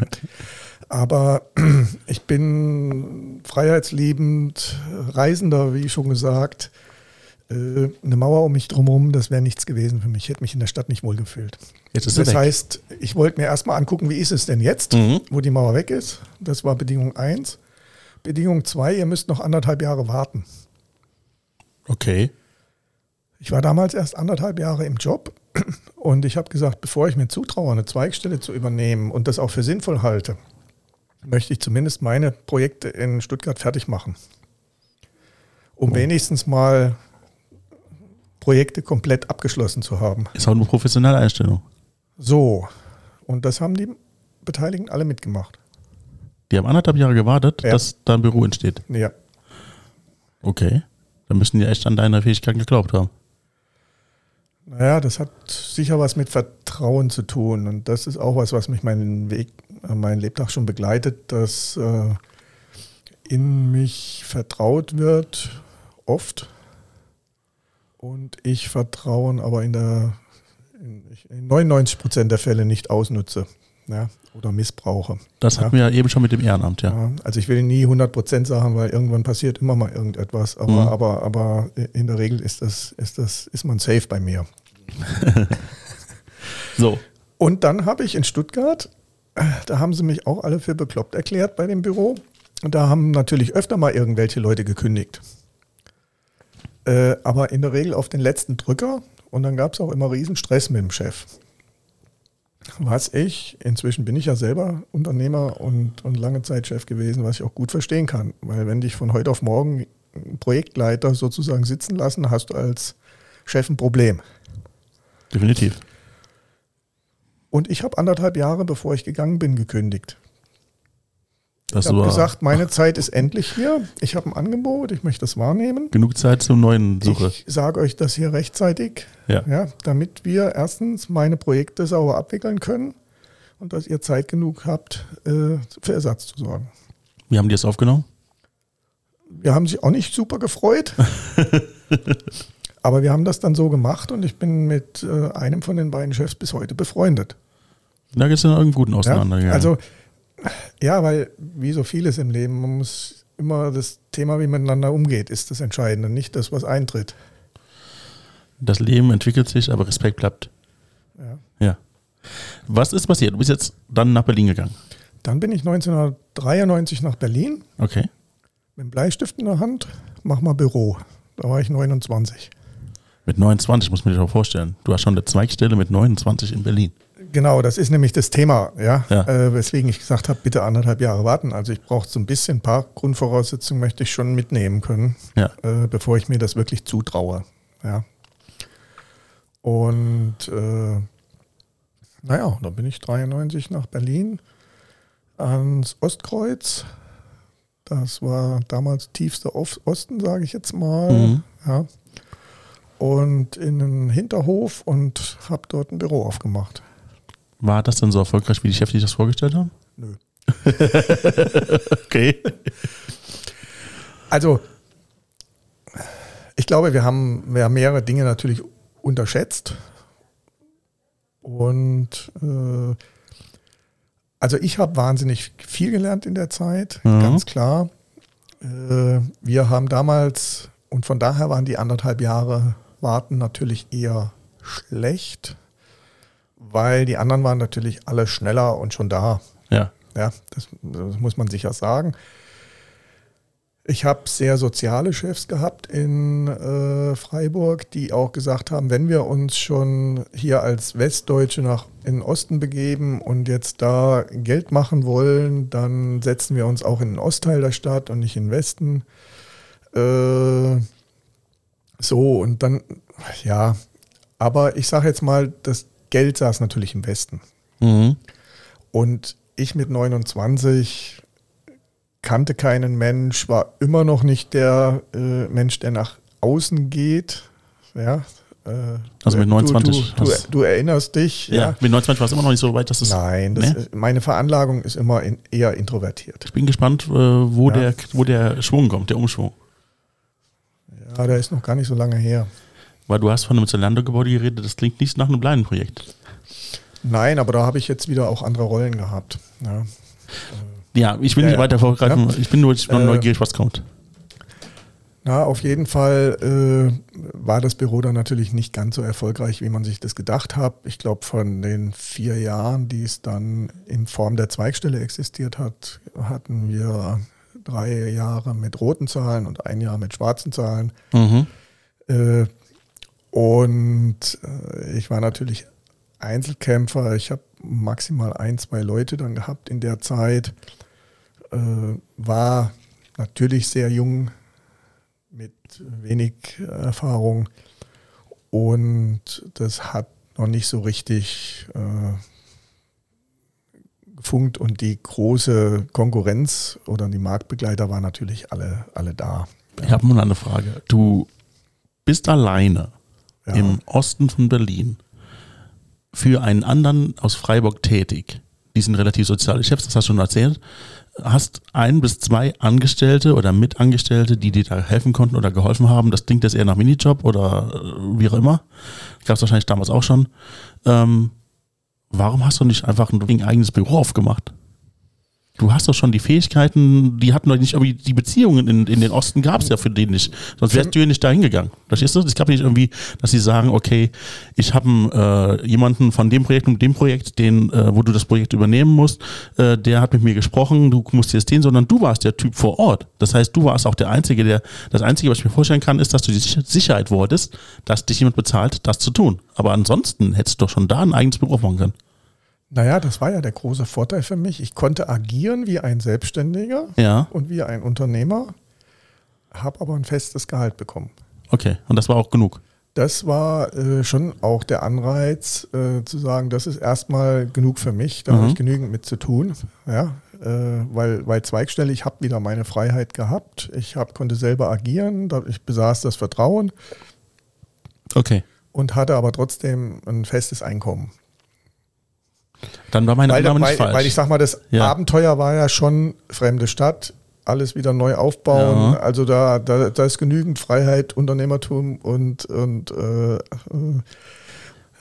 Aber ich bin freiheitsliebend, Reisender, wie schon gesagt. Äh, eine Mauer um mich drumherum, das wäre nichts gewesen für mich. Ich hätte mich in der Stadt nicht wohlgefühlt. Jetzt ist das weg. heißt, ich wollte mir erstmal angucken, wie ist es denn jetzt, Mhm. wo die Mauer weg ist. Das war Bedingung 1. Bedingung 2, ihr müsst noch anderthalb Jahre warten. Okay. Ich war damals erst anderthalb Jahre im Job und ich habe gesagt, bevor ich mir zutraue, eine Zweigstelle zu übernehmen und das auch für sinnvoll halte, möchte ich zumindest meine Projekte in Stuttgart fertig machen. Um wenigstens mal Projekte komplett abgeschlossen zu haben. Ist auch eine professionelle Einstellung. So, und das haben die Beteiligten alle mitgemacht. Die haben anderthalb Jahre gewartet, Ja. dass da ein Büro entsteht. Ja, Okay. Dann müssen die echt an deine Fähigkeiten geglaubt haben. Naja, das hat sicher was mit Vertrauen zu tun. Und das ist auch was, was mich meinen Weg, äh, meinen Lebtag schon begleitet, dass äh, in mich vertraut wird, oft. Und ich Vertrauen aber in, der, in, in 99 Prozent der Fälle nicht ausnutze ja, oder missbrauche. Das hatten wir ja eben schon mit dem Ehrenamt, ja. Ja, also ich will nie 100 Prozent sagen, weil irgendwann passiert immer mal irgendetwas. Aber, Mhm. aber, aber in der Regel ist, das, ist, das, ist man safe bei mir. So. Und dann habe ich in Stuttgart, äh, da haben sie mich auch alle für bekloppt erklärt bei dem Büro. Und da haben natürlich öfter mal irgendwelche Leute gekündigt. Äh, aber in der Regel auf den letzten Drücker. Und dann gab es auch immer riesen Stress mit dem Chef. Was ich, inzwischen bin ich ja selber Unternehmer und, und lange Zeit Chef gewesen, was ich auch gut verstehen kann. Weil wenn dich von heute auf morgen ein Projektleiter sozusagen sitzen lassen, hast du als Chef ein Problem. Definitiv. Und ich habe anderthalb Jahre, bevor ich gegangen bin, gekündigt. Das Ich habe gesagt, meine Zeit ist endlich hier. Ich habe ein Angebot, ich möchte das wahrnehmen. genug Zeit zum neuen Suche. Ich sage euch das hier rechtzeitig, Ja. ja, damit wir erstens meine Projekte sauber abwickeln können und dass ihr Zeit genug habt, äh, für Ersatz zu sorgen. Wie haben die es aufgenommen? Wir haben sich auch nicht super gefreut, aber wir haben das dann so gemacht und ich bin mit äh, einem von den beiden Chefs bis heute befreundet. Da geht es in irgendeinen guten Ja? Auseinandergegangen. Also, ja, weil wie so vieles im Leben, man muss immer das Thema, wie man miteinander umgeht, ist das Entscheidende, nicht das, was eintritt. das Leben entwickelt sich, aber Respekt bleibt. Ja. Ja. Was ist passiert? Du bist jetzt dann nach Berlin gegangen. Dann bin ich 1993 nach Berlin Okay. mit dem Bleistift in der Hand, mach mal Büro. Da war ich 29. Mit 29 muss man sich auch vorstellen. Du hast schon eine Zweigstelle mit 29 in Berlin. Genau, das ist nämlich das Thema, ja, Ja. Äh, weswegen ich gesagt habe, bitte anderthalb Jahre warten. Also ich brauche so ein bisschen ein paar Grundvoraussetzungen, möchte ich schon mitnehmen können, Ja. äh, bevor ich mir das wirklich zutraue. Ja. Und äh, naja, da bin ich 93 nach Berlin ans Ostkreuz. Das war damals tiefster Ost- Osten, sage ich jetzt mal. Mhm. Ja. Und in den Hinterhof und habe dort ein Büro aufgemacht. War das denn so erfolgreich, wie die Chefs sich das vorgestellt haben? Nö. Okay. Also, ich glaube, wir haben, wir haben mehrere Dinge natürlich unterschätzt. Und äh, also ich habe wahnsinnig viel gelernt in der Zeit, Mhm. ganz klar. Äh, wir haben damals, und von daher waren die anderthalb Jahre Warten natürlich eher schlecht, weil die anderen waren natürlich alle schneller und schon da. Ja. Ja, das, das muss man sicher sagen. Ich habe sehr soziale Chefs gehabt in äh, Freiburg, die auch gesagt haben, wenn wir uns schon hier als Westdeutsche nach in den Osten begeben und jetzt da Geld machen wollen, dann setzen wir uns auch in den Ostteil der Stadt und nicht in den Westen. Äh, so, und dann, ja, aber ich sage jetzt mal, das Geld saß natürlich im Westen. Mhm. Und ich mit 29 kannte keinen Mensch, war immer noch nicht der äh, Mensch, der nach außen geht. Ja, äh, Also mit du- 29 Du, du, hast- du erinnerst dich. Ja. Ja. Mit 29 war es immer noch nicht so weit, dass es. Nein, das, Nee? meine Veranlagung ist immer in, eher introvertiert. Ich bin gespannt, äh, wo, Ja. der, wo der Schwung kommt, der Umschwung. Ja, der ist noch gar nicht so lange her. Weil du hast von einem Zalando-Gebäude geredet, das klingt nicht nach einem kleinen Projekt. Nein, aber da habe ich jetzt wieder auch andere Rollen gehabt. Ja. Ja, ich will Ja, nicht weiter vorgreifen. Ja. Ich bin nur Äh, neugierig, was kommt. Na, auf jeden Fall äh, war das Büro dann natürlich nicht ganz so erfolgreich, wie man sich das gedacht hat. Ich glaube, von den vier Jahren, die es dann in Form der Zweigstelle existiert hat, hatten wir drei Jahre mit roten Zahlen und ein Jahr mit schwarzen Zahlen. Mhm. Äh, und äh, ich war natürlich Einzelkämpfer. Ich habe maximal ein, zwei Leute dann gehabt in der Zeit. Äh, war natürlich sehr jung, mit wenig Erfahrung. Und das hat noch nicht so richtig gefunkt. Und die große Konkurrenz oder die Marktbegleiter waren natürlich alle, alle da. Ich habe nur eine Frage. Du bist alleine Ja. im Osten von Berlin für einen anderen aus Freiburg tätig. Die sind relativ soziale Chefs, das hast du schon erzählt. Hast ein bis zwei Angestellte oder Mitangestellte, die dir da helfen konnten oder geholfen haben. Das klingt jetzt eher nach Minijob oder äh, wie auch immer. Gab es wahrscheinlich damals auch schon. Ähm, warum hast du nicht einfach ein eigenes Büro aufgemacht? Du hast doch schon die Fähigkeiten, die hatten doch nicht, aber die Beziehungen in, in den Osten gab es ja für den nicht. Sonst wärst du ja nicht dahin gegangen. Verstehst du? Es gab nicht irgendwie, dass sie sagen, okay, ich habe äh, jemanden von dem Projekt und dem Projekt, den, äh, wo du das Projekt übernehmen musst, äh, der hat mit mir gesprochen, du musst jetzt den, sondern du warst der Typ vor Ort. Das heißt, du warst auch der Einzige, der, das Einzige, was ich mir vorstellen kann, ist, dass du die Sicher- Sicherheit wolltest, dass dich jemand bezahlt, das zu tun. Aber ansonsten hättest du doch schon da ein eigenes Büro machen können. Naja, das war ja der große Vorteil für mich. Ich konnte agieren wie ein Selbstständiger Ja, und wie ein Unternehmer, habe aber ein festes Gehalt bekommen. okay. Und das war auch genug. Das war äh, schon auch der Anreiz, äh, zu sagen, das ist erstmal genug für mich, da Mhm. habe ich genügend mit zu tun. Ja, äh, weil, weil Zweigstelle, ich habe wieder meine Freiheit gehabt, ich hab, konnte selber agieren, da- ich besaß das Vertrauen Okay. und hatte aber trotzdem ein festes Einkommen. Dann war meine Weil, Annahme weil, nicht falsch. weil ich sag mal, das Ja. Abenteuer war ja schon fremde Stadt, alles wieder neu aufbauen. Ja. Also da, da, da ist genügend Freiheit, Unternehmertum und, und äh, äh,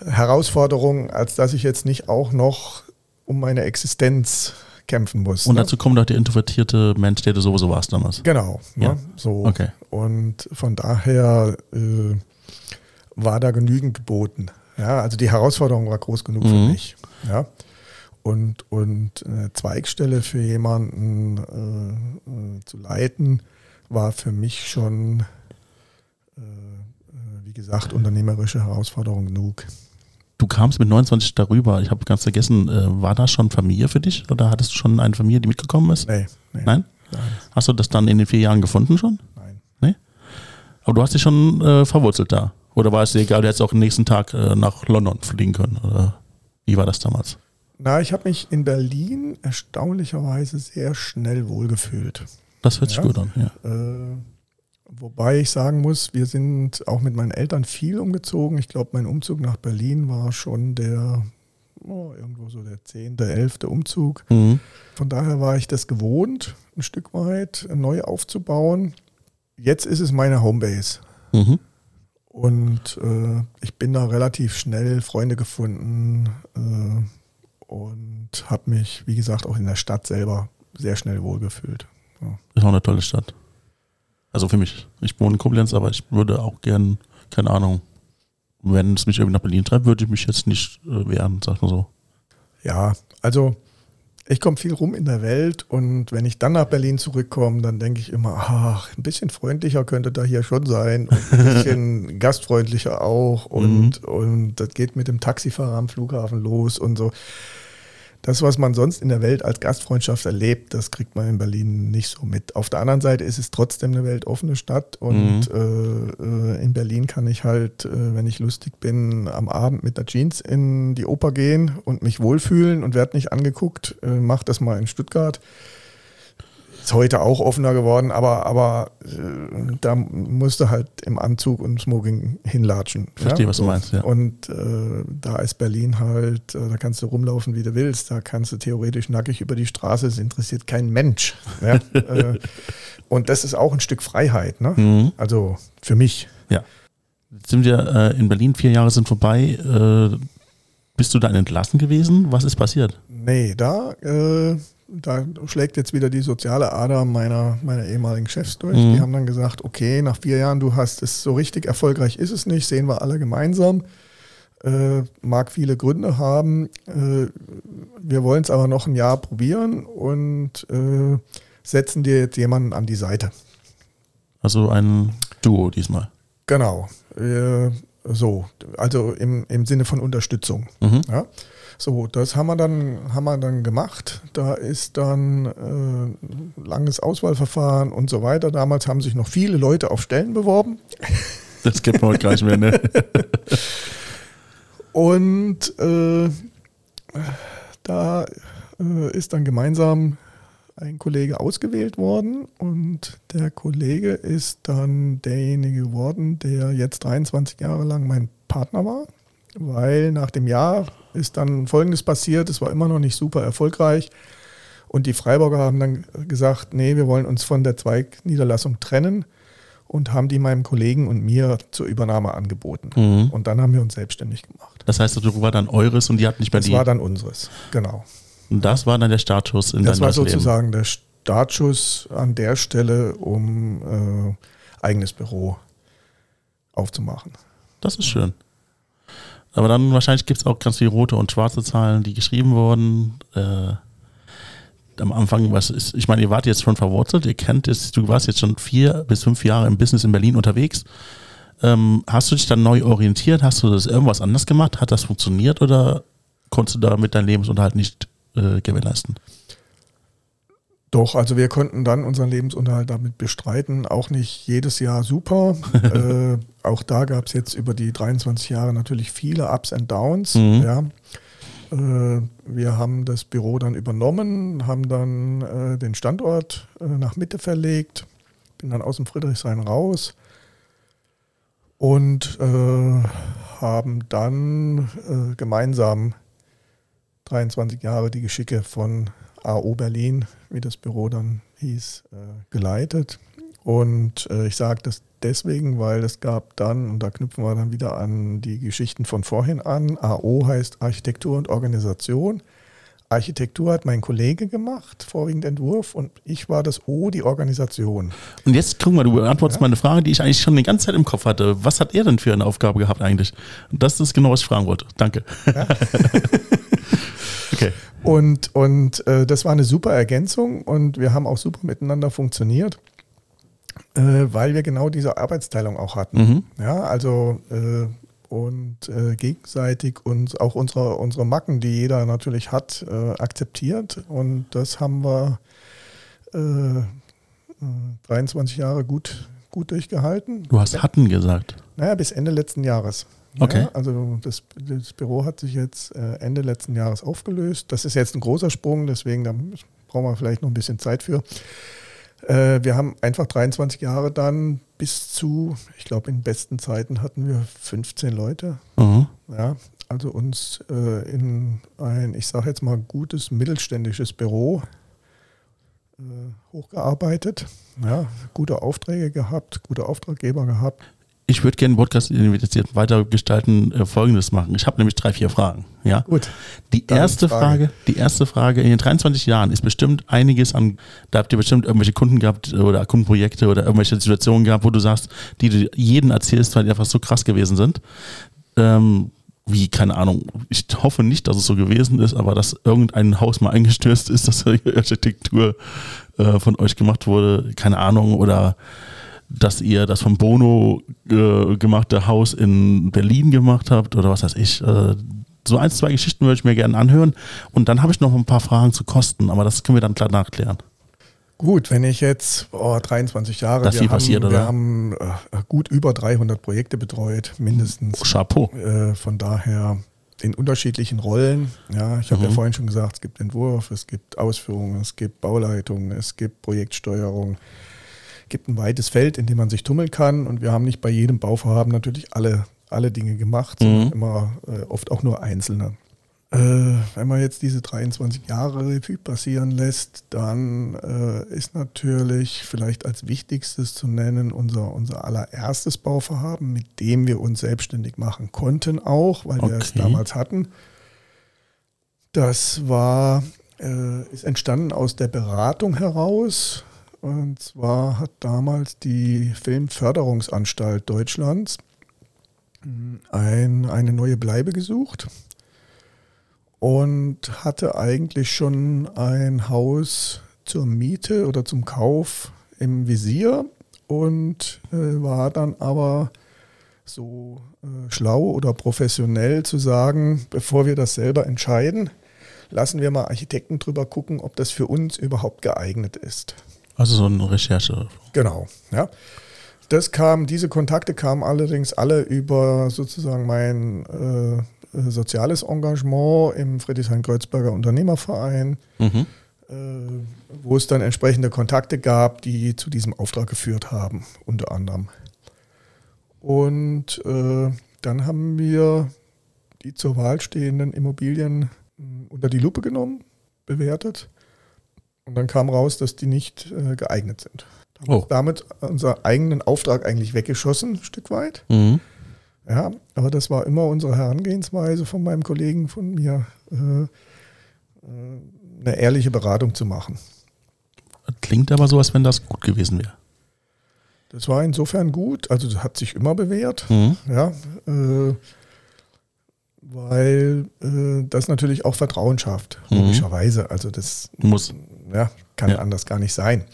Herausforderungen, als dass ich jetzt nicht auch noch um meine Existenz kämpfen muss. Und ne? dazu kommt auch der introvertierte Mensch, der du sowieso warst damals. Genau, Ja. ne? so. Okay. Und von daher äh, war da genügend geboten. Ja, also die Herausforderung war groß genug für Mhm. mich. Ja. Und, und eine Zweigstelle für jemanden äh, zu leiten, war für mich schon, äh, äh, wie gesagt, unternehmerische Herausforderung genug. Du kamst mit 29 darüber. Ich habe ganz vergessen, äh, war da schon Familie für dich? Oder hattest du schon eine Familie, die mitgekommen ist? Nee, nee, Nein? Nein, Hast du das dann in den vier Jahren gefunden schon? nein. Aber du hast dich schon äh, verwurzelt da. Oder war es dir egal, du hättest auch am nächsten Tag äh, nach London fliegen können? Oder wie war das damals? Na, ich habe mich in Berlin erstaunlicherweise sehr schnell wohlgefühlt. Das hört sich Ja. gut an, ja. Äh, wobei ich sagen muss, wir sind auch mit meinen Eltern viel umgezogen. Ich glaube, mein Umzug nach Berlin war schon der, oh, irgendwo so der zehnte, elfte Umzug. Mhm. Von daher war ich das gewohnt, ein Stück weit neu aufzubauen. Jetzt ist es meine Homebase. Mhm. Und äh, ich bin da relativ schnell Freunde gefunden äh, und habe mich, wie gesagt, auch in der Stadt selber sehr schnell wohlgefühlt. Ist auch eine tolle Stadt. Also für mich. Ich wohne in Koblenz, aber ich würde auch gern, keine Ahnung, wenn es mich irgendwie nach Berlin treibt, würde ich mich jetzt nicht äh, wehren, sag mal so. Ja, also ich komme viel rum in der Welt und wenn ich dann nach Berlin zurückkomme, dann denke ich immer, ach, ein bisschen freundlicher könnte da hier schon sein und ein bisschen gastfreundlicher auch und, und das geht mit dem Taxifahrer am Flughafen los und so. Das, was man sonst in der Welt als Gastfreundschaft erlebt, das kriegt man in Berlin nicht so mit. Auf der anderen Seite ist es trotzdem eine weltoffene Stadt und äh, äh, in Berlin kann ich halt, äh, wenn ich lustig bin, am Abend mit der Jeans in die Oper gehen und mich wohlfühlen und werde nicht angeguckt. Äh, mach das mal in Stuttgart. Ist heute auch offener geworden, aber, aber äh, da musst du halt im Anzug und Smoking hinlatschen. Verstehe, was du meinst, ja. Und äh, da ist Berlin halt, äh, da kannst du rumlaufen, wie du willst, da kannst du theoretisch nackig über die Straße, es interessiert kein Mensch. Ja? äh, und das ist auch ein Stück Freiheit, ne? Mhm. Also für mich. Ja. Jetzt sind wir äh, in Berlin, vier Jahre sind vorbei. Bist du dann entlassen gewesen? Was ist passiert? Nee, da, äh, da schlägt jetzt wieder die soziale Ader meiner, meiner ehemaligen Chefs durch. Mhm. Die haben dann gesagt, okay, nach vier Jahren, du hast es so richtig erfolgreich ist es nicht, sehen wir alle gemeinsam. Äh, mag viele Gründe haben. Äh, wir wollen es aber noch ein Jahr probieren und äh, setzen dir jetzt jemanden an die Seite. Also ein Duo diesmal. Genau. Äh, so, also im, im Sinne von Unterstützung. Mhm. Ja. So, das haben wir dann, haben wir dann gemacht. Da ist dann äh, langes Auswahlverfahren und so weiter. Damals haben sich noch viele Leute auf Stellen beworben. Das gibt man heute gleich mehr, ne? und äh, da äh, ist dann gemeinsam ein Kollege ausgewählt worden und der Kollege ist dann derjenige geworden, der jetzt 23 Jahre lang mein Partner war, weil nach dem Jahr ist dann Folgendes passiert, es war immer noch nicht super erfolgreich und die Freiburger haben dann gesagt, nee, wir wollen uns von der Zweigniederlassung trennen und haben die meinem Kollegen und mir zur Übernahme angeboten. Mhm. Und dann haben wir uns selbstständig gemacht. Das heißt, das war dann eures und die hat nicht mehr das die. Das war dann unseres, genau. Und das war dann der Startschuss in Das war sozusagen Leben. der Startschuss an der Stelle, um äh, eigenes Büro aufzumachen. Das ist schön. Aber dann wahrscheinlich gibt es auch ganz viele rote und schwarze Zahlen, die geschrieben wurden. Äh, am Anfang, was ist, ich meine, ihr wart jetzt schon verwurzelt, ihr kennt es, du warst jetzt schon vier bis fünf Jahre im Business in Berlin unterwegs. Ähm, hast du dich dann neu orientiert? Hast du das irgendwas anders gemacht? Hat das funktioniert oder konntest du damit deinen Lebensunterhalt nicht äh, gewährleisten? Doch, also wir konnten dann unseren Lebensunterhalt damit bestreiten. Auch nicht jedes Jahr super. äh, auch da gab es jetzt über die 23 Jahre natürlich viele Ups und Downs. Mhm. Ja. Äh, wir haben das Büro dann übernommen, haben dann äh, den Standort äh, nach Mitte verlegt, bin dann aus dem Friedrichshain raus und äh, haben dann äh, gemeinsam 23 Jahre die Geschicke von AO Berlin, wie das Büro dann hieß, äh, geleitet. Und äh, ich sage das deswegen, weil es gab dann, und da knüpfen wir dann wieder an die Geschichten von vorhin an, AO heißt Architektur und Organisation. Architektur hat mein Kollege gemacht, vorwiegend Entwurf, und ich war das O, die Organisation. Und jetzt guck mal, du beantwortest ja? meine Frage, die ich eigentlich schon die ganze Zeit im Kopf hatte. Was hat er denn für eine Aufgabe gehabt eigentlich? Das ist genau, was ich fragen wollte. Danke. Ja? okay. Und, und äh, das war eine super Ergänzung und wir haben auch super miteinander funktioniert, äh, weil wir genau diese Arbeitsteilung auch hatten. Mhm. Ja, also äh, und äh, gegenseitig uns auch unsere, unsere Macken, die jeder natürlich hat, äh, akzeptiert. Und das haben wir 23 äh, Jahre gut, gut durchgehalten. Du hast hatten gesagt. Naja, bis Ende letzten Jahres. Okay. Ja, also das, das, Büro hat sich jetzt äh, Ende letzten Jahres aufgelöst. Das ist jetzt ein großer Sprung, deswegen da brauchen wir vielleicht noch ein bisschen Zeit für. Äh, wir haben einfach 23 Jahre dann bis zu, ich glaube, in besten Zeiten hatten wir 15 Leute. Mhm. Ja, also uns äh, in ein, ich sage jetzt mal, gutes mittelständisches Büro hochgearbeitet, ja, gute Aufträge gehabt, gute Auftraggeber gehabt ich würde gerne den Podcast jetzt weiter gestalten, äh, folgendes machen. Ich habe nämlich drei, vier Fragen. Ja? Gut. Die erste Frage. Frage. die erste Frage, in den 23 Jahren ist bestimmt einiges an, da habt ihr bestimmt irgendwelche Kunden gehabt oder Kundenprojekte oder irgendwelche Situationen gehabt, wo du sagst, die du jedem erzählst, weil die einfach so krass gewesen sind. Ähm, wie, keine Ahnung, ich hoffe nicht, dass es so gewesen ist, aber dass irgendein Haus mal eingestürzt ist, dass die Architektur äh, von euch gemacht wurde, keine Ahnung, oder dass ihr das vom Bono äh, gemachte Haus in Berlin gemacht habt oder was weiß ich. Äh, so ein, zwei Geschichten würde ich mir gerne anhören. Und dann habe ich noch ein paar Fragen zu Kosten, aber das können wir dann klar nachklären. Gut, wenn ich jetzt oh, 23 Jahre, das wir, haben, passiert, wir haben äh, gut über 300 Projekte betreut, mindestens. Oh, Chapeau. Äh, von daher in unterschiedlichen Rollen. Ja, ich habe mhm. ja vorhin schon gesagt, es gibt Entwurf, es gibt Ausführungen, es gibt Bauleitung, es gibt Projektsteuerung gibt ein weites Feld, in dem man sich tummeln kann. Und wir haben nicht bei jedem Bauvorhaben natürlich alle, alle Dinge gemacht, sondern mhm. immer äh, oft auch nur einzelne. Äh, wenn man jetzt diese 23 Jahre Revue passieren lässt, dann äh, ist natürlich vielleicht als wichtigstes zu nennen unser, unser allererstes Bauvorhaben, mit dem wir uns selbstständig machen konnten auch, weil okay. wir es damals hatten. Das war äh, ist entstanden aus der Beratung heraus. Und zwar hat damals die Filmförderungsanstalt Deutschlands ein, eine neue Bleibe gesucht und hatte eigentlich schon ein Haus zur Miete oder zum Kauf im Visier und äh, war dann aber so äh, schlau oder professionell zu sagen, bevor wir das selber entscheiden, lassen wir mal Architekten drüber gucken, ob das für uns überhaupt geeignet ist. Also so eine Recherche. Genau, ja. Das kam, diese Kontakte kamen allerdings alle über sozusagen mein äh, soziales Engagement im Friedrichshain-Kreuzberger Unternehmerverein, mhm. äh, wo es dann entsprechende Kontakte gab, die zu diesem Auftrag geführt haben, unter anderem. Und äh, dann haben wir die zur Wahl stehenden Immobilien unter die Lupe genommen, bewertet. Und dann kam raus, dass die nicht äh, geeignet sind. Oh. Damit unseren eigenen Auftrag eigentlich weggeschossen, ein Stück weit. Mhm. Ja, aber das war immer unsere Herangehensweise von meinem Kollegen, von mir, äh, äh, eine ehrliche Beratung zu machen. Klingt aber so, als wenn das gut gewesen wäre. Das war insofern gut, also das hat sich immer bewährt, mhm. ja, äh, weil äh, das natürlich auch Vertrauen schafft, mhm. logischerweise. Also das muss, ja, kann ja. anders gar nicht sein.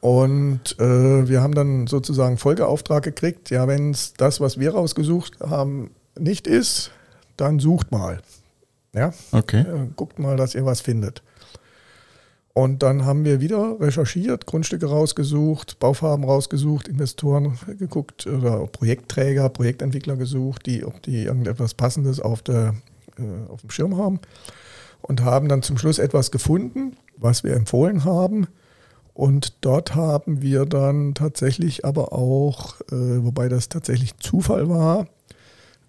Und äh, wir haben dann sozusagen Folgeauftrag gekriegt, ja, wenn es das, was wir rausgesucht haben, nicht ist, dann sucht mal. Ja, okay. Äh, guckt mal, dass ihr was findet. Und dann haben wir wieder recherchiert, Grundstücke rausgesucht, Baufarben rausgesucht, Investoren geguckt oder Projektträger, Projektentwickler gesucht, die, ob die irgendetwas Passendes auf, der, äh, auf dem Schirm haben. Und haben dann zum Schluss etwas gefunden, was wir empfohlen haben und dort haben wir dann tatsächlich aber auch, äh, wobei das tatsächlich Zufall war,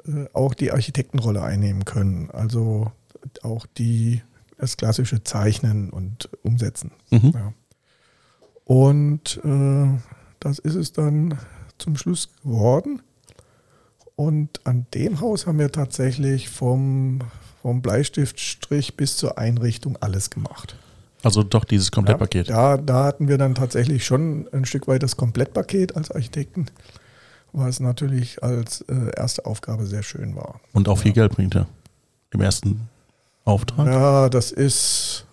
äh, auch die Architektenrolle einnehmen können. Also auch die, das klassische Zeichnen und Umsetzen. Mhm. Ja. Und äh, das ist es dann zum Schluss geworden. Und an dem Haus haben wir tatsächlich vom, vom Bleistiftstrich bis zur Einrichtung alles gemacht. Also doch dieses Komplettpaket. Ja, da hatten wir dann tatsächlich schon ein Stück weit das Komplettpaket als Architekten, was natürlich als äh, erste Aufgabe sehr schön war. Und auch viel ja. Geld bringt er im ersten Auftrag. Ja, das ist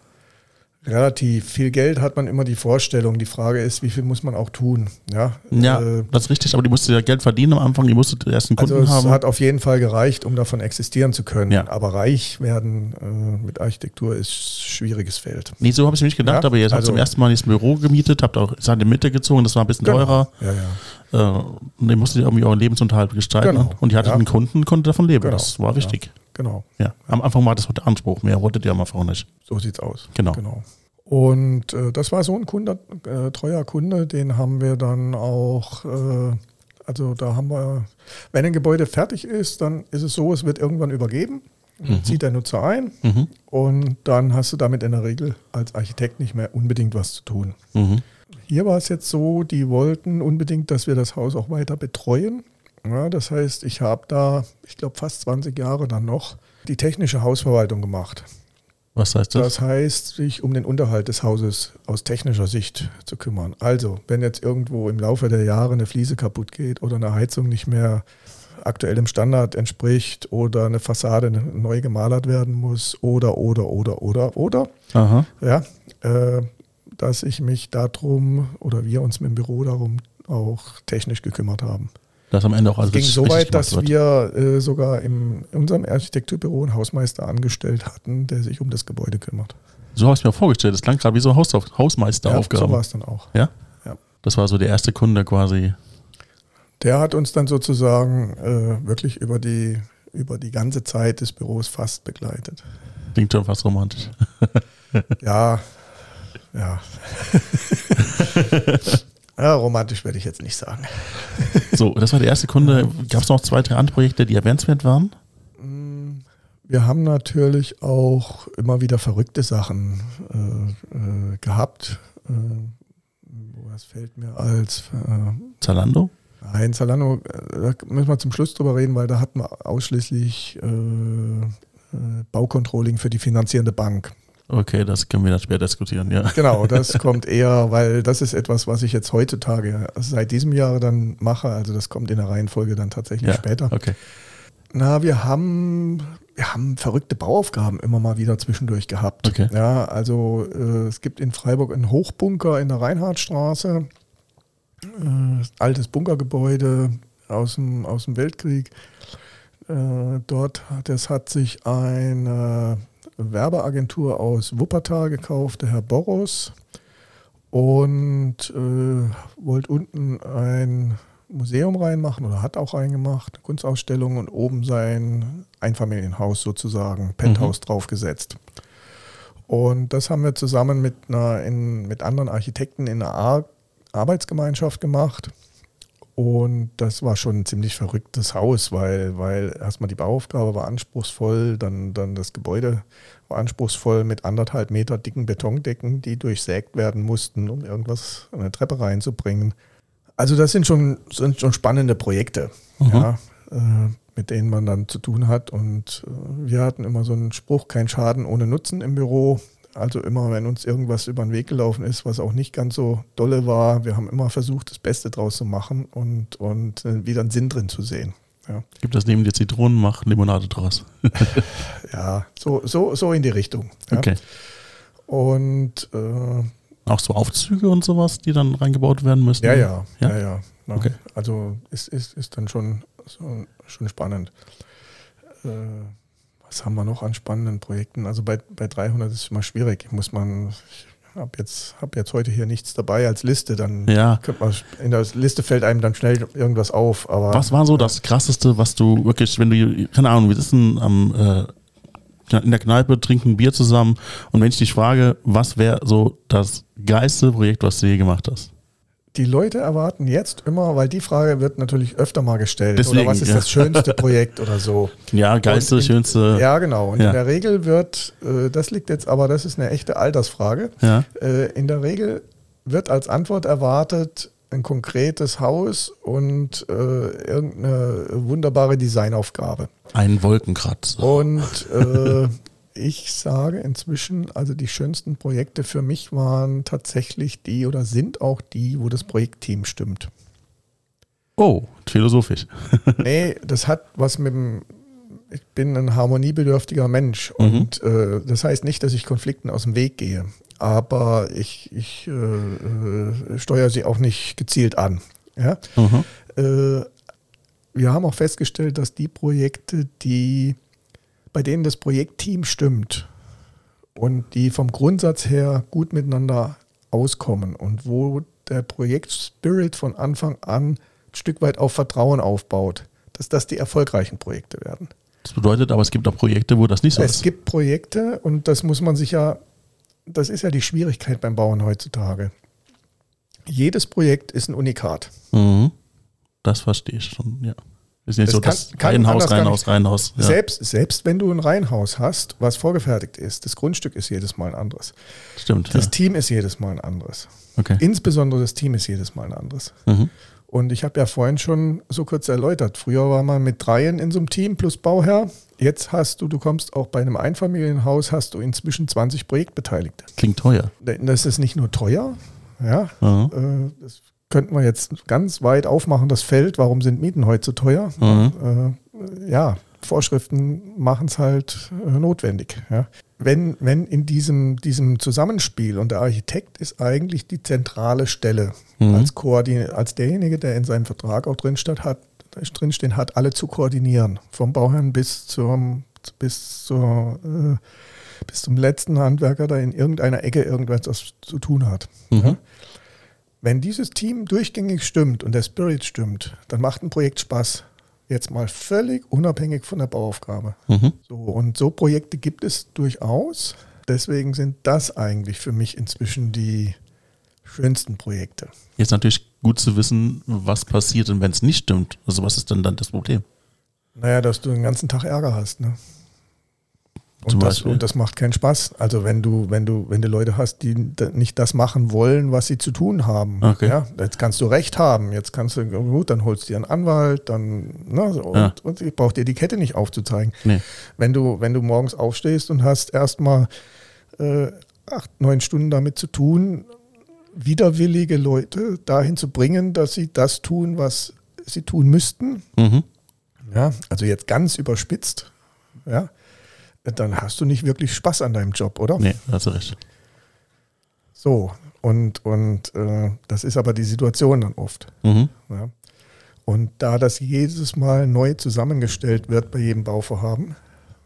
relativ viel Geld hat man immer die Vorstellung. Die Frage ist, wie viel muss man auch tun? Ja, ja äh, das ist richtig, aber die musste ja Geld verdienen am Anfang, die musste den ersten Kunden also es haben. Hat auf jeden Fall gereicht, um davon existieren zu können. Ja. Aber reich werden äh, mit Architektur ist schwieriges Feld. Nee, so habe ich nicht gedacht, ja? aber ihr habt also, zum ersten Mal dieses Büro gemietet, habt auch seid in die Mitte gezogen, das war ein bisschen genau. teurer. Ja, ja. Äh, und ihr musstet irgendwie euren Lebensunterhalt gestalten. Genau. Und ihr hattet ja. einen Kunden, konnte davon leben. Genau. Das war wichtig. Genau. Ja. Am Anfang war das der Anspruch, mehr wolltet ihr am Anfang nicht. So sieht's aus. Genau. genau. Und äh, das war so ein Kunde, äh, treuer Kunde, den haben wir dann auch, äh, also da haben wir, wenn ein Gebäude fertig ist, dann ist es so, es wird irgendwann übergeben, mhm. zieht der Nutzer ein mhm. und dann hast du damit in der Regel als Architekt nicht mehr unbedingt was zu tun. Mhm. Hier war es jetzt so, die wollten unbedingt, dass wir das Haus auch weiter betreuen. Ja, das heißt, ich habe da, ich glaube, fast 20 Jahre dann noch die technische Hausverwaltung gemacht. Was heißt das? Das heißt, sich um den Unterhalt des Hauses aus technischer Sicht zu kümmern. Also, wenn jetzt irgendwo im Laufe der Jahre eine Fliese kaputt geht oder eine Heizung nicht mehr aktuellem Standard entspricht oder eine Fassade neu gemalert werden muss oder, oder, oder, oder, oder. Aha. Ja, äh, dass ich mich darum oder wir uns mit dem Büro darum auch technisch gekümmert haben dass am Ende auch alles ging so weit, dass wird. wir äh, sogar in unserem Architekturbüro einen Hausmeister angestellt hatten, der sich um das Gebäude kümmert. So habe ich mir vorgestellt. Das klang gerade wie so Haus Hausmeisteraufgabe. Ja, so war es dann auch. Ja? ja? Das war so der erste Kunde quasi. Der hat uns dann sozusagen äh, wirklich über die, über die ganze Zeit des Büros fast begleitet. Klingt schon fast romantisch. ja, ja. Ja, romantisch werde ich jetzt nicht sagen. So, das war der erste Kunde. Gab es noch zwei, drei andere Projekte, die erwähnenswert waren? Mm, wir haben natürlich auch immer wieder verrückte Sachen äh, äh, gehabt. Äh, was fällt mir als äh, Zalando? Nein, Zalando, da müssen wir zum Schluss drüber reden, weil da hatten wir ausschließlich Baucontrolling für die finanzierende Bank. Okay, das können wir dann später diskutieren, ja. Genau, das kommt eher, weil das ist etwas, was ich jetzt heutzutage seit diesem Jahr dann mache. Also das kommt in der Reihenfolge dann tatsächlich ja, später. Okay. Na, wir haben, wir haben verrückte Bauaufgaben immer mal wieder zwischendurch gehabt. Okay. Ja, also äh, es gibt in Freiburg einen Hochbunker in der Reinhardtstraße. Äh, altes Bunkergebäude aus dem, aus dem Weltkrieg. Äh, dort das hat sich eine Werbeagentur aus Wuppertal gekauft, der Herr Boros, und äh, wollte unten ein Museum reinmachen oder hat auch reingemacht, Kunstausstellung und oben sein Einfamilienhaus sozusagen, Penthouse mhm. draufgesetzt. Und das haben wir zusammen mit, einer, in, mit anderen Architekten in einer Ar Arbeitsgemeinschaft gemacht. Und das war schon ein ziemlich verrücktes Haus, weil, weil erstmal die Bauaufgabe war anspruchsvoll, dann, dann das Gebäude war anspruchsvoll mit anderthalb Meter dicken Betondecken, die durchsägt werden mussten, um irgendwas an eine Treppe reinzubringen. Also das sind schon, sind schon spannende Projekte, mhm. ja, äh, mit denen man dann zu tun hat. Und äh, wir hatten immer so einen Spruch, kein Schaden ohne Nutzen im Büro. Also immer, wenn uns irgendwas über den Weg gelaufen ist, was auch nicht ganz so dolle war, wir haben immer versucht, das Beste draus zu machen und, und äh, wieder einen Sinn drin zu sehen. Ja. Gibt das neben dir Zitronen, mach Limonade draus. ja, so, so, so in die Richtung. Ja. Okay. Und äh, auch so Aufzüge und sowas, die dann reingebaut werden müssen? Ja, ja, ja, ja. ja. Okay. Also ist, ist, ist dann schon, so, schon spannend. Äh, was haben wir noch an spannenden Projekten? Also bei, bei 300 ist es immer schwierig. Muss man, ich habe jetzt, hab jetzt heute hier nichts dabei als Liste, dann ja. man, in der Liste fällt einem dann schnell irgendwas auf. Aber was war so das Krasseste, was du wirklich, wenn du, keine Ahnung, wir sitzen am, äh, in der Kneipe, trinken Bier zusammen und wenn ich dich frage, was wäre so das geilste Projekt, was du je gemacht hast? Die Leute erwarten jetzt immer, weil die Frage wird natürlich öfter mal gestellt, Deswegen, oder was ist ja. das schönste Projekt oder so. Ja, geilste, schönste. Ja, genau. Und ja. in der Regel wird, äh, das liegt jetzt aber, das ist eine echte Altersfrage. Ja. Äh, in der Regel wird als Antwort erwartet, ein konkretes Haus und äh, irgendeine wunderbare Designaufgabe. Ein Wolkenkratzer. Und äh, ich sage inzwischen, also die schönsten Projekte für mich waren tatsächlich die oder sind auch die, wo das Projektteam stimmt. Oh, philosophisch. nee, das hat was mit dem, ich bin ein harmoniebedürftiger Mensch mhm. und äh, das heißt nicht, dass ich Konflikten aus dem Weg gehe, aber ich, ich äh, äh, steuere sie auch nicht gezielt an. Ja? Mhm. Äh, wir haben auch festgestellt, dass die Projekte, die bei denen das Projektteam stimmt und die vom Grundsatz her gut miteinander auskommen und wo der Projektspirit von Anfang an ein Stück weit auf Vertrauen aufbaut, dass das die erfolgreichen Projekte werden. Das bedeutet aber, es gibt auch Projekte, wo das nicht so es ist. Es gibt Projekte und das muss man sich ja, das ist ja die Schwierigkeit beim Bauen heutzutage. Jedes Projekt ist ein Unikat. Mhm. Das verstehe ich schon, ja. Ist nicht das so, kann, das Reihenhaus, Reihenhaus, Reihenhaus. Ja. Selbst, selbst wenn du ein Reihenhaus hast, was vorgefertigt ist, das Grundstück ist jedes Mal ein anderes. Stimmt. Das ja. Team ist jedes Mal ein anderes. Okay. Insbesondere das Team ist jedes Mal ein anderes. Mhm. Und ich habe ja vorhin schon so kurz erläutert, früher war man mit dreien in so einem Team plus Bauherr. Jetzt hast du, du kommst auch bei einem Einfamilienhaus, hast du inzwischen 20 Projektbeteiligte. Klingt teuer. Das ist nicht nur teuer, ja, mhm. das könnten wir jetzt ganz weit aufmachen, das Feld, warum sind Mieten heute so teuer? Mhm. Äh, ja, Vorschriften machen es halt äh, notwendig. Ja. Wenn, wenn in diesem, diesem Zusammenspiel und der Architekt ist eigentlich die zentrale Stelle mhm. als, Koordin als derjenige, der in seinem Vertrag auch drinsteht, hat, drinstehen hat, alle zu koordinieren, vom Bauherrn bis zum, bis zur äh, bis zum letzten Handwerker, der in irgendeiner Ecke irgendwas zu tun hat. Mhm. Ja? Wenn dieses Team durchgängig stimmt und der Spirit stimmt, dann macht ein Projekt Spaß. Jetzt mal völlig unabhängig von der Bauaufgabe. Mhm. So, und so Projekte gibt es durchaus. Deswegen sind das eigentlich für mich inzwischen die schönsten Projekte. Jetzt natürlich gut zu wissen, was passiert und wenn es nicht stimmt. Also was ist denn dann das Problem? Naja, dass du den ganzen Tag Ärger hast. Ne? Und das, und das, macht keinen Spaß. Also wenn du, wenn du, wenn du Leute hast, die nicht das machen wollen, was sie zu tun haben. Okay. Ja, jetzt kannst du Recht haben. Jetzt kannst du, gut, dann holst du dir einen Anwalt, dann, ne, und, ja. und ich brauche dir die Kette nicht aufzuzeigen. Nee. Wenn du, wenn du morgens aufstehst und hast erstmal äh, acht, neun Stunden damit zu tun, widerwillige Leute dahin zu bringen, dass sie das tun, was sie tun müssten. Mhm. Ja, also jetzt ganz überspitzt. Ja, dann hast du nicht wirklich Spaß an deinem Job, oder? Nee, hast du recht. So, und, und äh, das ist aber die Situation dann oft. Mhm. Ja. Und da das jedes Mal neu zusammengestellt wird bei jedem Bauvorhaben,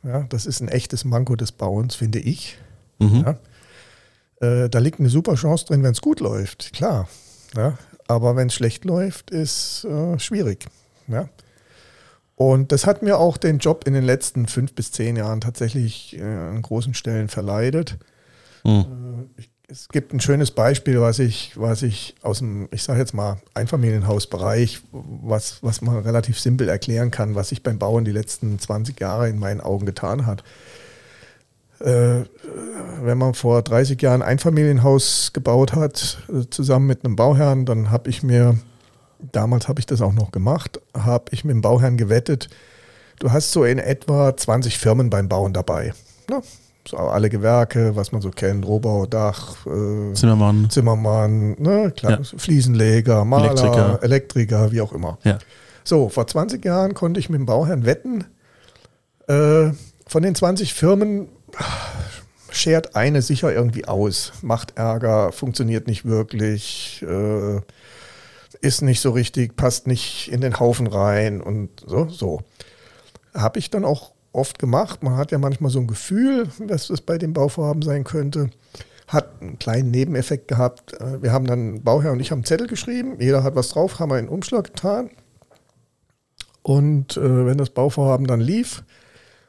ja, das ist ein echtes Manko des Bauens, finde ich. Mhm. Ja. Äh, da liegt eine super Chance drin, wenn es gut läuft, klar. Ja. Aber wenn es schlecht läuft, ist äh, schwierig. Ja. Und das hat mir auch den Job in den letzten fünf bis zehn Jahren tatsächlich äh, an großen Stellen verleidet. Mhm. Äh, ich es gibt ein schönes Beispiel, was ich, was ich aus dem, ich sage jetzt mal, Einfamilienhausbereich, was, was man relativ simpel erklären kann, was sich beim Bauen die letzten 20 Jahre in meinen Augen getan hat. Äh, wenn man vor 30 Jahren ein Einfamilienhaus gebaut hat, zusammen mit einem Bauherrn, dann habe ich mir, damals habe ich das auch noch gemacht, habe ich mit dem Bauherrn gewettet, du hast so in etwa 20 Firmen beim Bauen dabei. Ja, so alle Gewerke, was man so kennt, Rohbau, Dach, äh, Zimmermann. Zimmermann, ne, klar, Ja. Fliesenleger, Maler, Elektriker. Elektriker. wie auch immer. Ja. So, vor 20 Jahren konnte ich mit dem Bauherrn wetten, äh, von den 20 Firmen schert eine sicher irgendwie aus, macht Ärger, funktioniert nicht wirklich, äh, ist nicht so richtig, passt nicht in den Haufen rein und so. so. Habe ich dann auch oft gemacht. Man hat ja manchmal so ein Gefühl, dass das bei dem Bauvorhaben sein könnte. Hat einen kleinen Nebeneffekt gehabt. Äh, Wir haben dann, Bauherr und ich haben einen Zettel geschrieben, jeder hat was drauf, haben wir in den Umschlag getan. Und äh, wenn das Bauvorhaben dann lief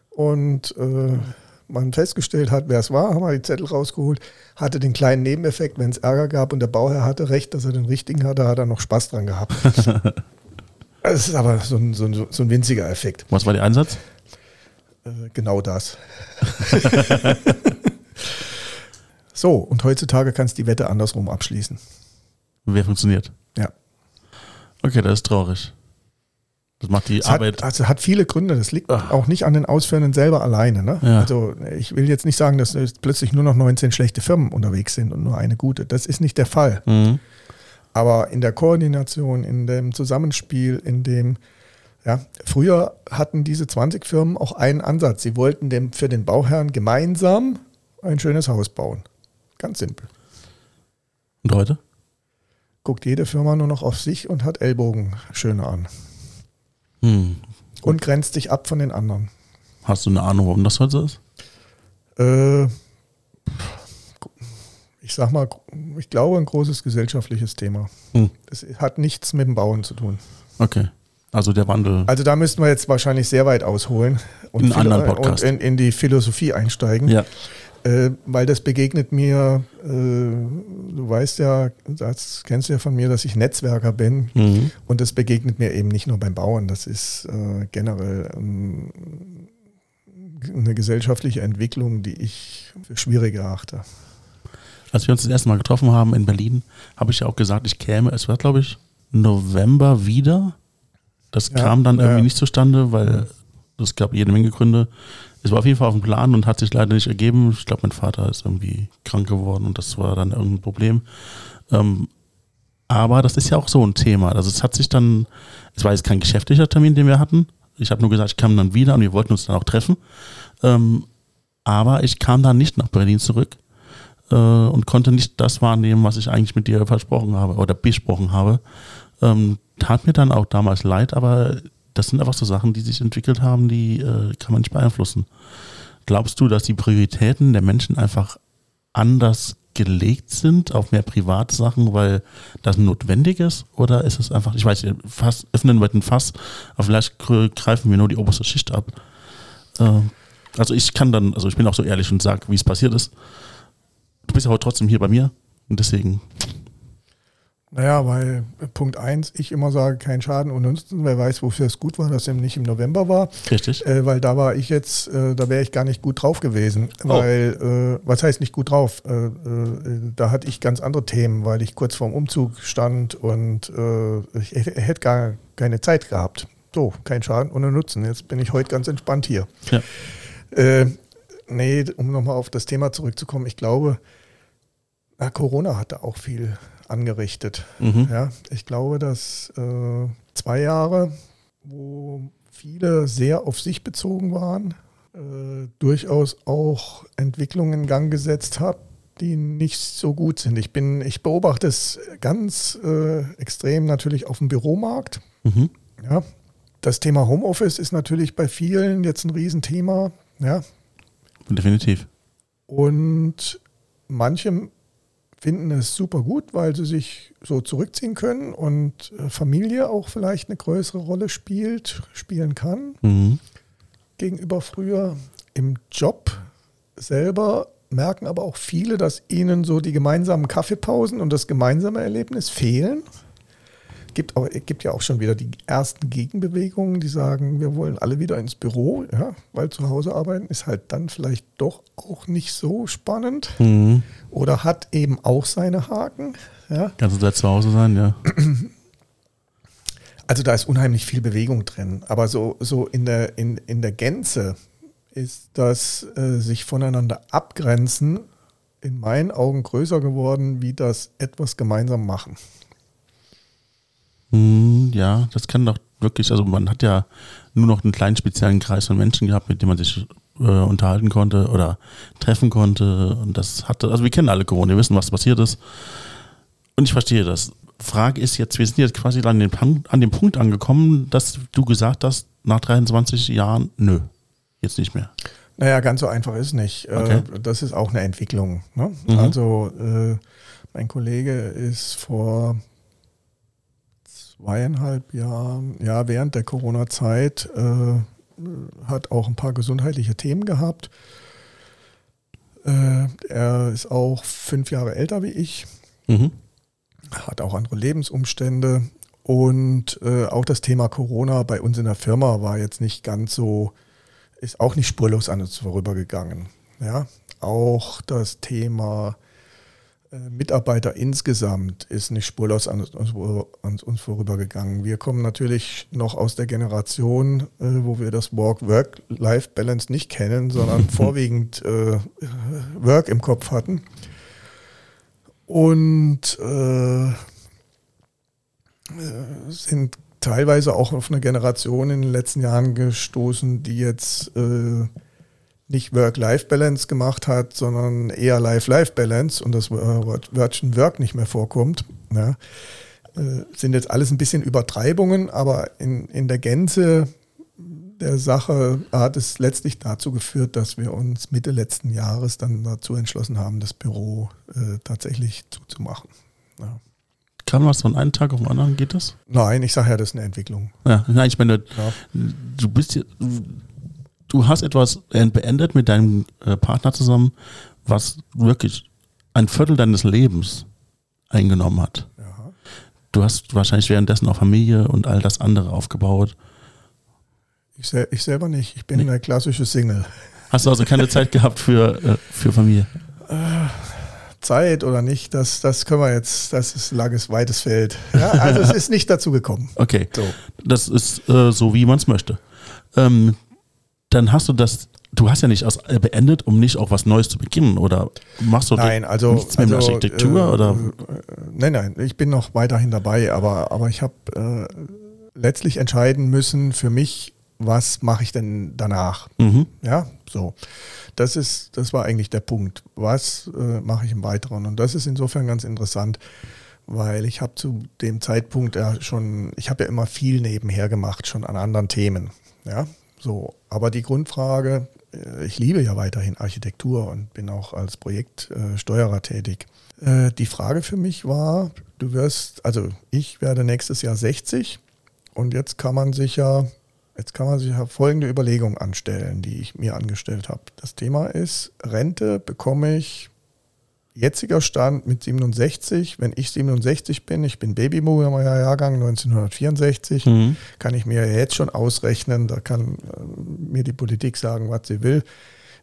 und äh, man festgestellt hat, wer es war, haben wir die Zettel rausgeholt, hatte den kleinen Nebeneffekt, wenn es Ärger gab und der Bauherr hatte recht, dass er den richtigen hatte, hat er noch Spaß dran gehabt. Das ist aber so ein, so ein, so ein winziger Effekt. Was war der Einsatz? Äh, genau das. so, und heutzutage kannst du die Wette andersrum abschließen. Wer funktioniert? Ja. Okay, das ist traurig. Das macht die Es Arbeit. hat, also hat viele Gründe. Das liegt Ach. auch nicht an den Ausführenden selber alleine. Ne? Ja. Also ich will jetzt nicht sagen, dass plötzlich nur noch 19 schlechte Firmen unterwegs sind und nur eine gute. Das ist nicht der Fall. Mhm. Aber in der Koordination, in dem Zusammenspiel, in dem, ja, früher hatten diese 20 Firmen auch einen Ansatz. Sie wollten dem, für den Bauherrn gemeinsam ein schönes Haus bauen. Ganz simpel. Und heute? Guckt jede Firma nur noch auf sich und hat Ellbogen schöner an. Hm. Und grenzt sich ab von den anderen. Hast du eine Ahnung, warum das heute so ist? Äh, ich sag mal, ich glaube, ein großes gesellschaftliches Thema. Hm. Es hat nichts mit dem Bauen zu tun. Okay. Also der Wandel. Also da müssten wir jetzt wahrscheinlich sehr weit ausholen und, In anderen Podcast. und in, in die Philosophie einsteigen, ja. Äh, weil das begegnet mir, äh, du weißt ja, das kennst du ja von mir, dass ich Netzwerker bin Mhm. und das begegnet mir eben nicht nur beim Bauen, das ist äh, generell ähm, eine gesellschaftliche Entwicklung, die ich für schwierig erachte. Als wir uns das erste Mal getroffen haben in Berlin, habe ich ja auch gesagt, ich käme, es war glaube ich November wieder. Das Ja, kam dann irgendwie ja. nicht zustande, weil es gab jede Menge Gründe. Es war auf jeden Fall auf dem Plan und hat sich leider nicht ergeben. Ich glaube, mein Vater ist irgendwie krank geworden und das war dann irgendein Problem. Ähm, aber das ist ja auch so ein Thema. Also es hat sich dann, es war jetzt kein geschäftlicher Termin, den wir hatten. Ich habe nur gesagt, ich kam dann wieder und wir wollten uns dann auch treffen. Ähm, aber ich kam dann nicht nach Berlin zurück äh, und konnte nicht das wahrnehmen, was ich eigentlich mit dir versprochen habe oder besprochen habe. Ähm, tat mir dann auch damals leid, aber das sind einfach so Sachen, die sich entwickelt haben, die äh, kann man nicht beeinflussen. Glaubst du, dass die Prioritäten der Menschen einfach anders gelegt sind auf mehr private Sachen, weil das notwendig ist? Oder ist es einfach, ich weiß, Fass, öffnen wir den Fass, aber vielleicht gr- greifen wir nur die oberste Schicht ab. Äh, also ich kann dann, also ich bin auch so ehrlich und sage, wie es passiert ist. Du bist ja heute trotzdem hier bei mir und deswegen, Naja, weil Punkt eins, ich immer sage, kein Schaden ohne Nutzen. Wer weiß, wofür es gut war, dass es nicht im November war. richtig. Äh, weil da war ich jetzt, äh, da wäre ich gar nicht gut drauf gewesen. Oh. Weil, äh, was heißt nicht gut drauf? Äh, äh, da hatte ich ganz andere Themen, weil ich kurz vorm Umzug stand und äh, ich hätte gar keine Zeit gehabt. So, kein Schaden ohne Nutzen. Jetzt bin ich heute ganz entspannt hier. Ja. Nee, um nochmal auf das Thema zurückzukommen, ich glaube, na, Corona hat da auch viel angerichtet. Mhm. Ja, ich glaube, dass äh, zwei Jahre, wo viele sehr auf sich bezogen waren, äh, durchaus auch Entwicklungen in Gang gesetzt hat, die nicht so gut sind. Ich bin, ich beobachte es ganz äh, extrem natürlich auf dem Büromarkt. Mhm. Ja, das Thema Homeoffice ist natürlich bei vielen jetzt ein Riesenthema. Ja, Definitiv. und manche finden es super gut, weil sie sich so zurückziehen können und äh, Familie auch vielleicht eine größere Rolle spielt, spielen kann Mhm. gegenüber früher. Im Job selber merken aber auch viele, dass ihnen so die gemeinsamen Kaffeepausen und das gemeinsame Erlebnis fehlen. Gibt, auch, gibt ja auch schon wieder die ersten Gegenbewegungen, die sagen, wir wollen alle wieder ins Büro, ja, weil zu Hause arbeiten ist halt dann vielleicht doch auch nicht so spannend Mhm. oder hat eben auch seine Haken. Ja. Kannst du da zu Hause sein, ja. Also da ist unheimlich viel Bewegung drin. Aber so, so in, der, in, in der Gänze ist das äh, sich voneinander abgrenzen in meinen Augen größer geworden, wie das etwas gemeinsam machen. Mhm, ja, das kann doch wirklich, also man hat ja nur noch einen kleinen speziellen Kreis von Menschen gehabt, mit dem man sich äh, unterhalten konnte oder treffen konnte. Und das hatte, also wir kennen alle Corona, wir wissen, was passiert ist. Und ich verstehe das. Frage ist jetzt, wir sind jetzt quasi an dem, an dem Punkt angekommen, dass du gesagt hast, nach 23 Jahren, nö, jetzt nicht mehr. Naja, ganz so einfach ist nicht. Äh, Okay. Das ist auch eine Entwicklung. Ne? Mhm. Also äh, mein Kollege ist vor zweieinhalb Jahren, ja, während der Corona-Zeit, äh, hat auch ein paar gesundheitliche Themen gehabt. Äh, er ist auch fünf Jahre älter wie ich, Mhm. hat auch andere Lebensumstände. Und äh, auch das Thema Corona bei uns in der Firma war jetzt nicht ganz so, ist auch nicht spurlos an uns vorübergegangen. Ja, auch das Thema Mitarbeiter insgesamt ist nicht spurlos an uns, an uns vorübergegangen. Wir kommen natürlich noch aus der Generation, äh, wo wir das Work-Work-Life-Balance nicht kennen, sondern vorwiegend äh, Work im Kopf hatten. Und äh, äh, sind teilweise auch auf eine Generation in den letzten Jahren gestoßen, die jetzt äh, nicht Work-Life-Balance gemacht hat, sondern eher Life-Life-Balance und das äh, Wörtchen Work nicht mehr vorkommt. Ja. Äh, sind jetzt alles ein bisschen Übertreibungen, aber in, in der Gänze der Sache hat es letztlich dazu geführt, dass wir uns Mitte letzten Jahres dann dazu entschlossen haben, das Büro äh, tatsächlich zuzumachen. Ja. Kam was von einem Tag auf den anderen, geht das? Nein, ich sage ja, das ist eine Entwicklung. Ja, nein, ich meine, Ja. du bist hier, du hast etwas äh, beendet mit deinem äh, Partner zusammen, was wirklich ein Viertel deines Lebens eingenommen hat. Ja. Du hast wahrscheinlich währenddessen auch Familie und all das andere aufgebaut. Ich, sel ich selber nicht. Ich bin eine klassische Single. Hast du also keine Zeit gehabt für, äh, für Familie? Zeit oder nicht, das, das können wir jetzt, das ist ein langes, weites Feld. Ja, also es ist nicht dazu gekommen. Okay, So. das ist äh, so, wie man es möchte. Ähm, dann hast du das, du hast ja nicht aus, äh, beendet, um nicht auch was Neues zu beginnen oder machst du Nein, also, nichts mehr mit also Architektur äh, oder? Äh, nein, nein, ich bin noch weiterhin dabei, aber, aber ich habe äh, letztlich entscheiden müssen für mich, was mache ich denn danach? Mhm. Ja, so. Das ist, das war eigentlich der Punkt. Was äh, mache ich im Weiteren? Und das ist insofern ganz interessant, weil ich habe zu dem Zeitpunkt ja schon, ich habe ja immer viel nebenher gemacht, schon an anderen Themen. Ja, so. Aber die Grundfrage, äh, ich liebe ja weiterhin Architektur und bin auch als Projektsteuerer tätig. Äh, die Frage für mich war, du wirst, also ich werde nächstes Jahr 60 und jetzt kann man sich ja Jetzt kann man sich ja folgende Überlegung anstellen, die ich mir angestellt habe. Das Thema ist, Rente bekomme ich jetziger Stand mit 67. Wenn ich 67 bin, ich bin Babyboomer Jahrgang 1964, Mhm. kann ich mir jetzt schon ausrechnen, da kann äh, mir die Politik sagen, was sie will.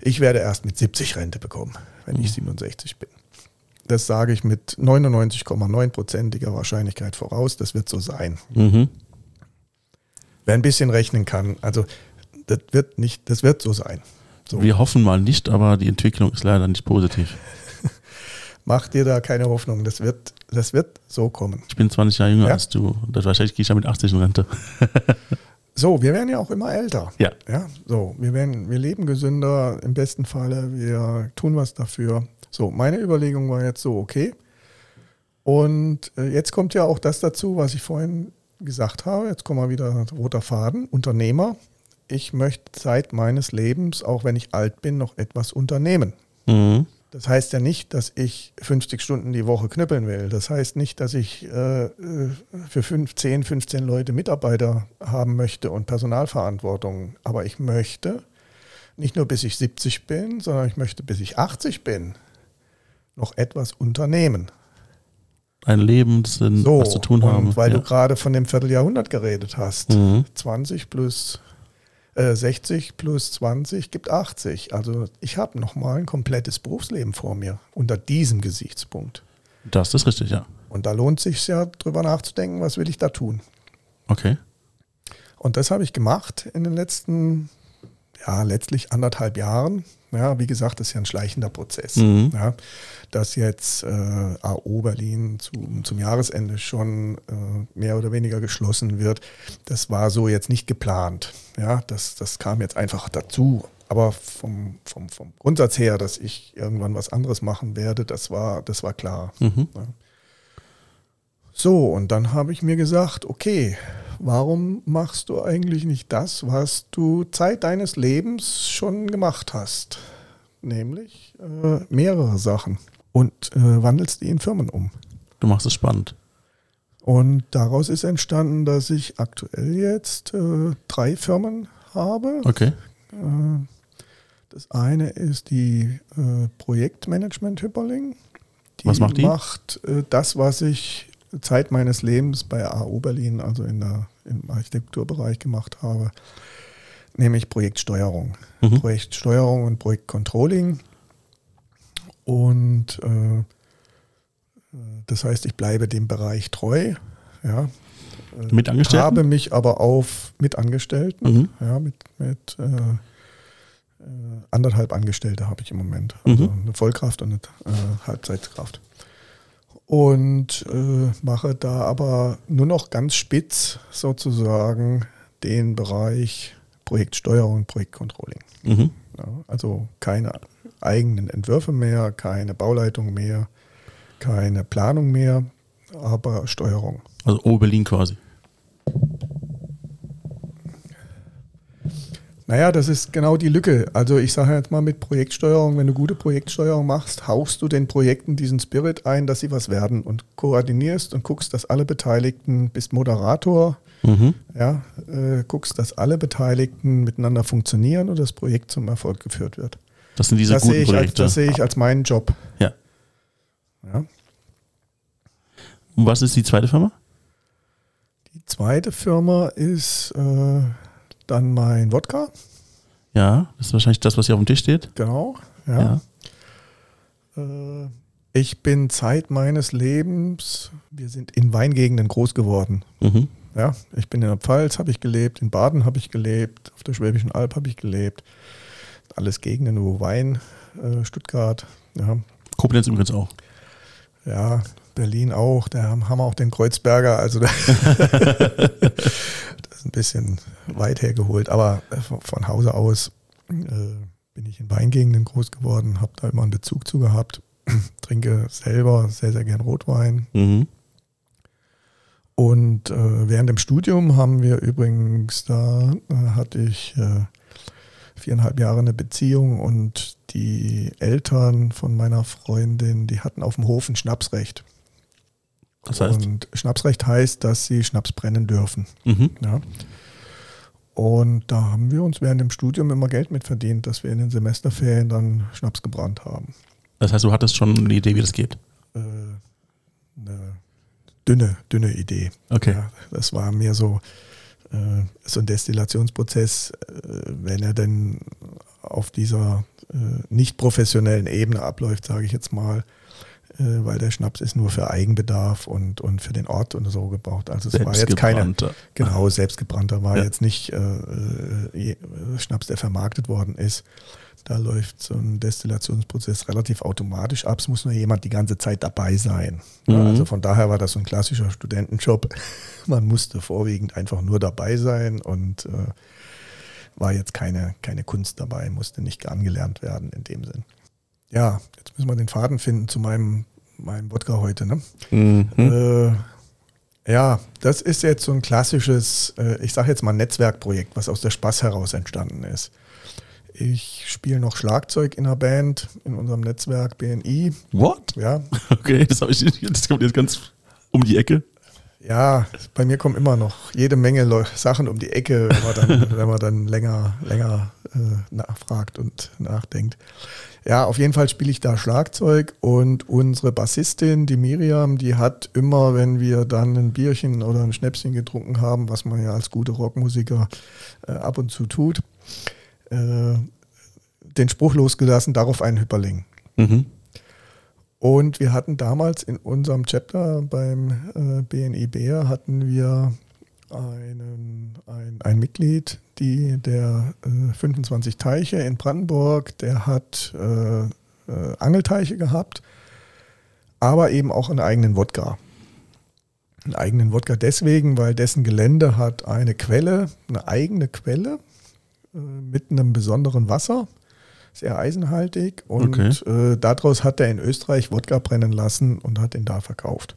Ich werde erst mit 70 Rente bekommen, wenn ich 67 bin. Das sage ich mit 99,9%iger Wahrscheinlichkeit voraus, das wird so sein. Mhm. Wer ein bisschen rechnen kann, also das wird nicht, das wird so sein. So. Wir hoffen mal nicht, aber die Entwicklung ist leider nicht positiv. Mach dir da keine Hoffnung. Das wird, das wird so kommen. Ich bin 20 Jahre jünger Ja. als du. Das wahrscheinlich gehe ich ja mit 80 in Rente. So, wir werden ja auch immer älter. Ja. Ja, so, wir werden, wir leben gesünder im besten Falle, wir tun was dafür. So, meine Überlegung war jetzt so, okay. Und äh, jetzt kommt ja auch das dazu, was ich vorhin gesagt habe. Jetzt kommen wir wieder roter Faden. Unternehmer. Ich möchte Zeit meines Lebens, auch wenn ich alt bin, noch etwas unternehmen. Mhm. Das heißt ja nicht, dass ich 50 Stunden die Woche knüppeln will. Das heißt nicht, dass ich äh, äh, für 5, 10, 15 Leute Mitarbeiter haben möchte und Personalverantwortung. Aber ich möchte nicht nur bis ich 70 bin, sondern ich möchte bis ich 80 bin noch etwas unternehmen. Ein Lebenssinn, So, was zu tun haben. weil ja. du gerade von dem Vierteljahrhundert geredet hast. Mhm. 20 plus äh, 60 plus 20 gibt 80. Also ich habe nochmal ein komplettes Berufsleben vor mir unter diesem Gesichtspunkt. Das ist richtig, ja. Und da lohnt sich ja drüber nachzudenken, was will ich da tun. Okay. Und das habe ich gemacht in den letzten, ja, letztlich anderthalb Jahren. Ja, wie gesagt, das ist ja ein schleichender Prozess. Mhm. Ja, dass jetzt äh, AO Berlin zum, zum Jahresende schon äh, mehr oder weniger geschlossen wird, das war so jetzt nicht geplant. Ja, das, das kam jetzt einfach dazu. Aber vom, vom, vom Grundsatz her, dass ich irgendwann was anderes machen werde, das war, das war klar. Mhm. So, und dann habe ich mir gesagt, okay, warum machst du eigentlich nicht das, was du Zeit deines Lebens schon gemacht hast? Nämlich äh, mehrere Sachen und äh, wandelst die in Firmen um. Du machst es spannend. Und daraus ist entstanden, dass ich aktuell jetzt äh, drei Firmen habe. Okay. Äh, Das eine ist die äh, Projektmanagement Hyperling. Was macht die? macht äh, das, was ich Zeit meines Lebens bei AO Berlin, also in der, im Architekturbereich gemacht habe, nämlich Projektsteuerung. Mhm. Projektsteuerung und Projektcontrolling. Und äh, das heißt, ich bleibe dem Bereich treu. Ja, Äh, Mit Angestellten? habe mich aber auf mit Angestellten, Mhm. ja, mit, mit äh, äh, anderthalb Angestellte habe ich im Moment. Also Mhm. eine Vollkraft und eine äh, Halbzeitkraft. Und äh, mache da aber nur noch ganz spitz sozusagen den Bereich Projektsteuerung Projektcontrolling. Mhm. Ja, also keine eigenen Entwürfe mehr, keine Bauleitung mehr, keine Planung mehr, aber Steuerung. Also Oberlin quasi. Naja, das ist genau die Lücke. Also ich sage jetzt mal mit Projektsteuerung, wenn du gute Projektsteuerung machst, hauchst du den Projekten diesen Spirit ein, dass sie was werden und koordinierst und guckst, dass alle Beteiligten, bist Moderator, Mhm. ja, äh, guckst, dass alle Beteiligten miteinander funktionieren und das Projekt zum Erfolg geführt wird. Das sind diese Das sehe, guten ich als, Projekte. das sehe ich als meinen Job. Ja. Ja. Und was ist die zweite Firma? Die zweite Firma ist äh, dann mein Wodka, Ja, das ist wahrscheinlich das, was hier auf dem Tisch steht. genau. Ja. ja. Äh, Ich bin Zeit meines Lebens, wir sind in Weingegenden groß geworden. Mhm. Ja, ich bin in der Pfalz, habe ich gelebt, in Baden habe ich gelebt, auf der Schwäbischen Alb habe ich gelebt. Alles Gegenden, wo Wein, äh, Stuttgart, ja, Koblenz übrigens auch. ja, Berlin auch, da haben wir auch den Kreuzberger, also da das ist ein bisschen weit hergeholt, aber äh, von, Hause aus äh, bin ich in Weingegenden groß geworden, habe da immer einen Bezug zu gehabt, trinke selber sehr, sehr gern Rotwein. Mhm. Und äh, während dem Studium haben wir übrigens, da äh, hatte ich äh, viereinhalb Jahre eine Beziehung und die Eltern von meiner Freundin, die hatten auf dem Hof ein Schnapsrecht. Das heißt, Und Schnapsrecht heißt, dass sie Schnaps brennen dürfen. mhm. Ja. Und da haben wir uns während dem Studium immer Geld mit verdient, dass wir in den Semesterferien dann Schnaps gebrannt haben. das heißt, du hattest schon eine Idee, wie das geht. Äh, eine dünne, dünne Idee. Okay. Ja, das war mehr so, äh, so ein Destillationsprozess, äh, wenn er denn auf dieser äh, nicht professionellen Ebene abläuft, sage ich jetzt mal, weil der Schnaps ist nur für Eigenbedarf und, und für den Ort und so gebraucht. Also es war jetzt keine, genau, selbstgebrannter war ja. jetzt nicht äh, äh, Schnaps, der vermarktet worden ist. Da läuft so ein Destillationsprozess relativ automatisch ab. Es muss nur jemand die ganze Zeit dabei sein. Mhm. Also von daher war das so ein klassischer Studentenjob. Man musste vorwiegend einfach nur dabei sein und äh, war jetzt keine, keine Kunst dabei, musste nicht angelernt werden in dem Sinn. Ja, jetzt müssen wir den Faden finden zu meinem, meinem Wodka heute. Ne? Mhm. Äh, ja, das ist jetzt so ein klassisches, äh, ich sage jetzt mal Netzwerkprojekt, was aus der Spaß heraus entstanden ist. Ich spiele noch Schlagzeug in einer Band in unserem Netzwerk BNI. What? Ja. Okay, das, ich, das kommt jetzt ganz um die Ecke. Ja, bei mir kommen immer noch jede Menge Sachen um die Ecke, wenn man dann, wenn man dann länger, länger äh, nachfragt und nachdenkt. Ja, auf jeden Fall spiele ich da Schlagzeug und unsere Bassistin, die Miriam, die hat immer, wenn wir dann ein Bierchen oder ein Schnäpschen getrunken haben, was man ja als guter Rockmusiker äh, ab und zu tut, äh, den Spruch losgelassen, darauf einen Hyperling. Mhm. Und wir hatten damals in unserem Chapter beim äh, BNI Bär hatten wir einen, ein, ein Mitglied, die, der äh, 25 Teiche in Brandenburg, der hat äh, äh, Angelteiche gehabt, aber eben auch einen eigenen Wodka. Einen eigenen Wodka deswegen, weil dessen Gelände hat eine Quelle, eine eigene Quelle, äh, mit einem besonderen Wasser, sehr eisenhaltig. Und okay. äh, daraus hat er in Österreich Wodka brennen lassen und hat ihn da verkauft.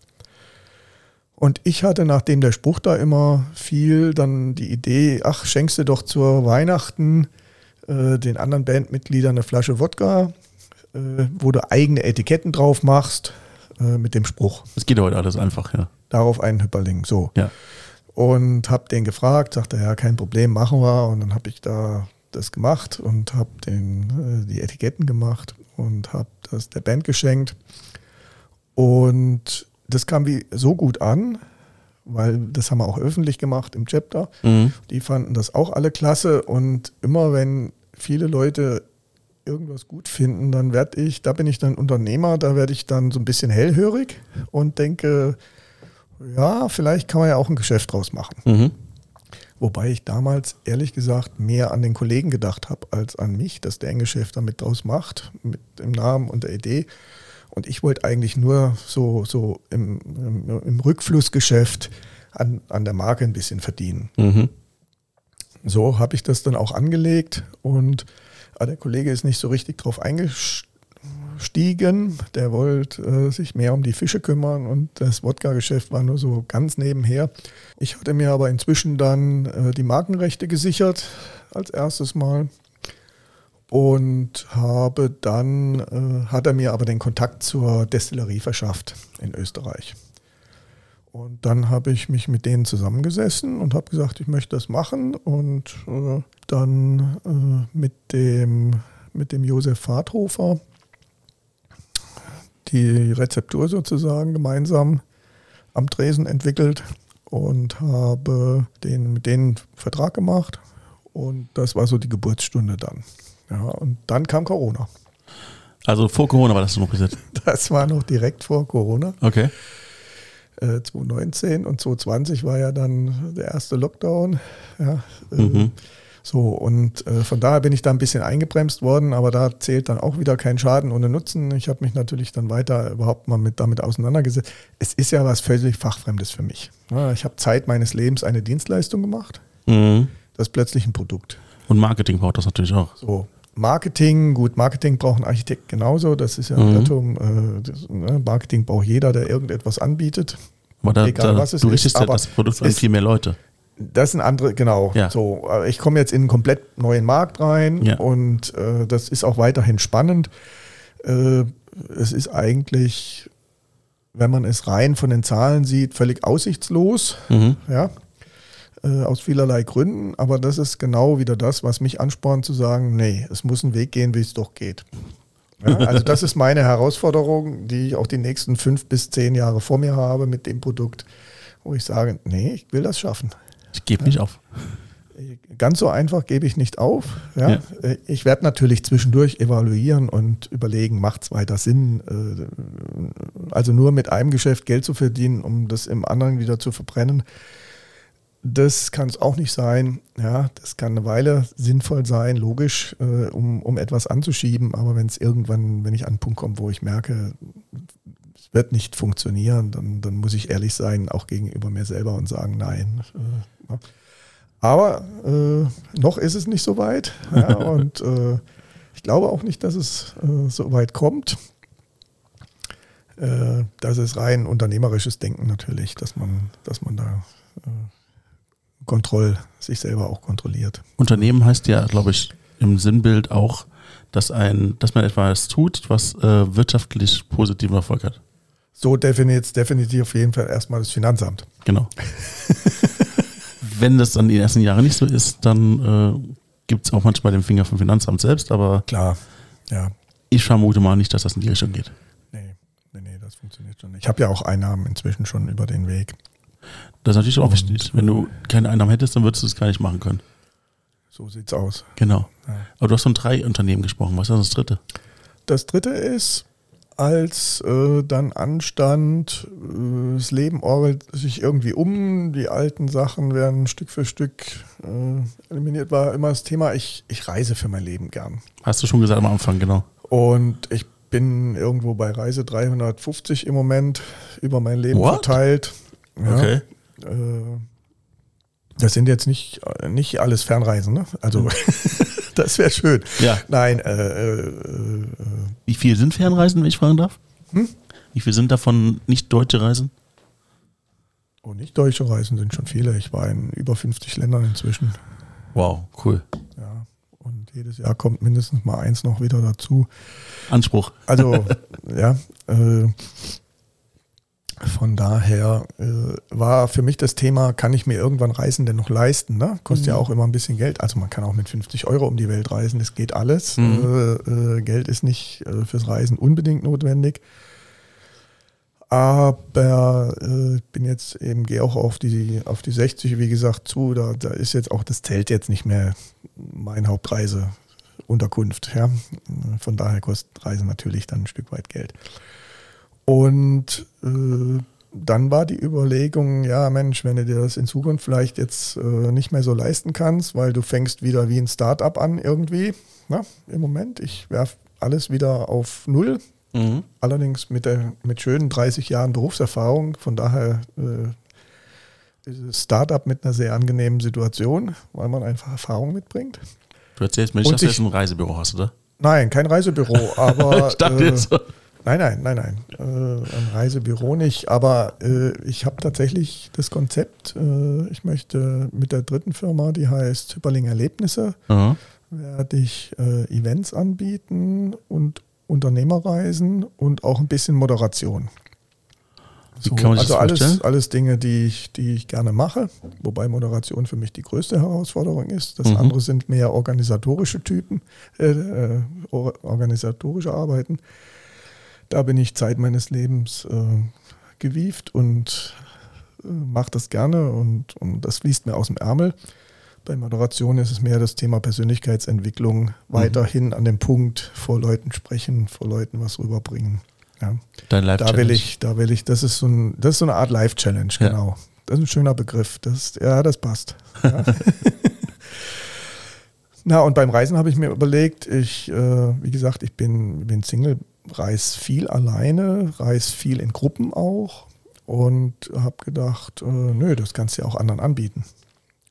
Und ich hatte, nachdem der Spruch da immer fiel, dann die Idee, ach, schenkst du doch zur Weihnachten äh, den anderen Bandmitgliedern eine Flasche Wodka, äh, wo du eigene Etiketten drauf machst, äh, mit dem Spruch. Das geht heute alles einfach, ja. Darauf einen Hyperlink, so. Ja und habe den gefragt, sagte ja, kein Problem, machen wir. Und dann habe ich da das gemacht und habe den äh, die Etiketten gemacht und habe das der Band geschenkt. Und das kam wie so gut an, weil das haben wir auch öffentlich gemacht im Chapter. Mhm. Die fanden das auch alle klasse und immer wenn viele Leute irgendwas gut finden, dann werde ich, da bin ich dann Unternehmer, da werde ich dann so ein bisschen hellhörig und denke, ja, vielleicht kann man ja auch ein Geschäft draus machen. Mhm. Wobei ich damals ehrlich gesagt mehr an den Kollegen gedacht habe als an mich, dass der ein Geschäft damit draus macht, mit dem Namen und der Idee. Und ich wollte eigentlich nur so, so im, im, im Rückflussgeschäft an, an der Marke ein bisschen verdienen. Mhm. So habe ich das dann auch angelegt und ah, der Kollege ist nicht so richtig drauf eingestellt stiegen. Der wollte äh, sich mehr um die Fische kümmern und das Wodka-Geschäft war nur so ganz nebenher. Ich hatte mir aber inzwischen dann äh, die Markenrechte gesichert als erstes Mal und habe dann, äh, hat er mir aber den Kontakt zur Destillerie verschafft in Österreich. Und dann habe ich mich mit denen zusammengesessen und habe gesagt, ich möchte das machen. Und äh, dann äh, mit, dem, mit dem Josef Fahrthofer die Rezeptur sozusagen gemeinsam am Tresen entwickelt und habe den, mit denen Vertrag gemacht. Und das war so die Geburtsstunde dann. Ja, und dann kam Corona. Also vor Corona war das noch gesetzt? Das war noch direkt vor Corona. Okay. 2019 äh, und 2020 war ja dann der erste Lockdown. Ja, äh, mhm. So, und äh, von daher bin ich da ein bisschen eingebremst worden, aber da zählt dann auch wieder kein Schaden ohne Nutzen. Ich habe mich natürlich dann weiter überhaupt mal mit, damit auseinandergesetzt. Es ist ja was völlig Fachfremdes für mich. Ja, ich habe Zeit meines Lebens eine Dienstleistung gemacht. Mhm. Das ist plötzlich ein Produkt. Und Marketing braucht das natürlich auch. So, Marketing, gut, Marketing braucht ein Architekt genauso, das ist ja ein mhm. Irrtum. Äh, das, ne, Marketing braucht jeder, der irgendetwas anbietet. Aber da, Egal, da, was es du richtest ist, ja das Produkt an viel mehr Leute. Das sind andere, genau. Ja. So, ich komme jetzt in einen komplett neuen Markt rein ja. und äh, das ist auch weiterhin spannend. Äh, es ist eigentlich, wenn man es rein von den Zahlen sieht, völlig aussichtslos. Mhm. Ja. Äh, aus vielerlei Gründen, aber das ist genau wieder das, was mich anspornt zu sagen, nee, es muss ein Weg gehen, wie es doch geht. Ja, also das ist meine Herausforderung, die ich auch die nächsten fünf bis zehn Jahre vor mir habe mit dem Produkt, wo ich sage, nee, ich will das schaffen. Ich gebe nicht auf. Ganz so einfach gebe ich nicht auf. Ja? ja. Ich werde natürlich zwischendurch evaluieren und überlegen, macht es weiter Sinn, äh, also nur mit einem Geschäft Geld zu verdienen, um das im anderen wieder zu verbrennen. Das kann es auch nicht sein. Ja, das kann eine Weile sinnvoll sein, logisch, äh, um, um etwas anzuschieben. Aber wenn es irgendwann, wenn ich an einen Punkt komme, wo ich merke, wird nicht funktionieren, dann, dann muss ich ehrlich sein, auch gegenüber mir selber und sagen, nein. Äh, aber äh, noch ist es nicht so weit. Ja, und äh, ich glaube auch nicht, dass es äh, so weit kommt. Äh, das ist rein unternehmerisches Denken natürlich, dass man, dass man da äh, Kontroll, sich selber auch kontrolliert. Unternehmen heißt ja, glaube ich, im Sinnbild auch, dass, ein, dass man etwas tut, was wirtschaftlich positiven Erfolg hat. So definiert definitiv auf jeden Fall erstmal das Finanzamt. Genau. Wenn das dann die ersten Jahre nicht so ist, dann äh, gibt es auch manchmal den Finger vom Finanzamt selbst, aber klar, ja. Ich vermute mal nicht, dass das in die Richtung geht. Nee, nee, nee, das funktioniert schon nicht. Ich habe ja auch Einnahmen inzwischen schon über den Weg. Das ist natürlich auch wichtig. Wenn du keine Einnahmen hättest, dann würdest du es gar nicht machen können. So sieht's aus. Genau. Ja. Aber du hast von drei Unternehmen gesprochen. Was ist das dritte? Das dritte ist, als äh, dann anstand, äh, das Leben orgelt sich irgendwie um, die alten Sachen werden Stück für Stück äh, eliminiert, war immer das Thema, ich, ich reise für mein Leben gern. Hast du schon gesagt am Anfang, genau. Und ich bin irgendwo bei Reise 350 im Moment über mein Leben What? verteilt. Ja. Okay. Äh, das sind jetzt nicht, nicht alles Fernreisen, ne? Also hm. das wäre schön. Ja. Nein. Äh, äh, äh, Wie viel sind Fernreisen, wenn ich fragen darf? Hm? Wie viel sind davon nicht deutsche Reisen? Oh, nicht deutsche Reisen sind schon viele. Ich war in über 50 Ländern inzwischen. Wow, cool. Ja. Und jedes Jahr kommt mindestens mal eins noch wieder dazu. Anspruch. Also, ja. Äh, von daher äh, war für mich das Thema, kann ich mir irgendwann Reisen denn noch leisten? Ne? Kostet mhm. ja auch immer ein bisschen Geld. Also man kann auch mit 50 Euro um die Welt reisen, es geht alles. Mhm. Äh, äh, Geld ist nicht äh, fürs Reisen unbedingt notwendig. Aber äh, ich bin jetzt eben, gehe auch auf die, auf die 60, wie gesagt, zu. Da, da ist jetzt auch das Zelt jetzt nicht mehr mein Hauptreiseunterkunft. Ja? Von daher kostet Reisen natürlich dann ein Stück weit Geld. Und äh, dann war die Überlegung, ja Mensch, wenn du dir das in Zukunft vielleicht jetzt äh, nicht mehr so leisten kannst, weil du fängst wieder wie ein Startup an irgendwie, na, im Moment, ich werfe alles wieder auf Null, mhm. allerdings mit, der, mit schönen 30 Jahren Berufserfahrung, von daher äh, dieses Startup mit einer sehr angenehmen Situation, weil man einfach Erfahrung mitbringt. Du erzählst mir nicht, dass du jetzt ein Reisebüro hast, oder? Nein, kein Reisebüro, aber ich dachte äh, jetzt so. Nein, nein, nein, nein. Äh, ein Reisebüro nicht. Aber äh, ich habe tatsächlich das Konzept, äh, ich möchte mit der dritten Firma, die heißt Hyperling Erlebnisse, Aha. werde ich äh, Events anbieten und Unternehmerreisen und auch ein bisschen Moderation. So, also alles, alles Dinge, die ich, die ich gerne mache, wobei Moderation für mich die größte Herausforderung ist. Das mhm. andere sind mehr organisatorische Typen, äh, äh, organisatorische Arbeiten. Da bin ich Zeit meines Lebens äh, gewieft und äh, mache das gerne und, und das fließt mir aus dem Ärmel. Bei Moderation ist es mehr das Thema Persönlichkeitsentwicklung, mhm. weiterhin an dem Punkt vor Leuten sprechen, vor Leuten was rüberbringen. Ja. Dein Life da will ich, da will ich, das ist so, ein, das ist so eine Art Life Challenge, ja. genau. Das ist ein schöner Begriff. Das, ja, das passt. Ja. Na, und beim Reisen habe ich mir überlegt, ich, äh, wie gesagt, ich bin, bin Single, reise viel alleine, reise viel in Gruppen auch und habe gedacht, äh, nö, das kannst du ja auch anderen anbieten.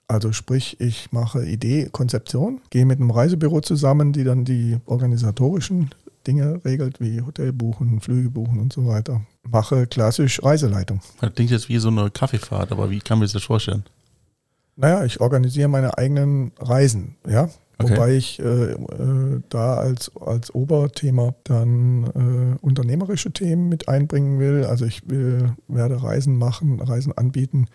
Also sprich, ich mache Idee, Konzeption, gehe mit einem Reisebüro zusammen, die dann die organisatorischen Dinge regelt, wie Hotel buchen, Flüge buchen und so weiter. Mache klassisch Reiseleitung. Das klingt jetzt wie so eine Kaffeefahrt, aber wie kann man sich das vorstellen? Naja, ich organisiere meine eigenen Reisen, ja. Okay. Wobei ich äh, äh, da als, als Oberthema dann äh, unternehmerische Themen mit einbringen will. Also ich will, werde Reisen machen, Reisen anbieten,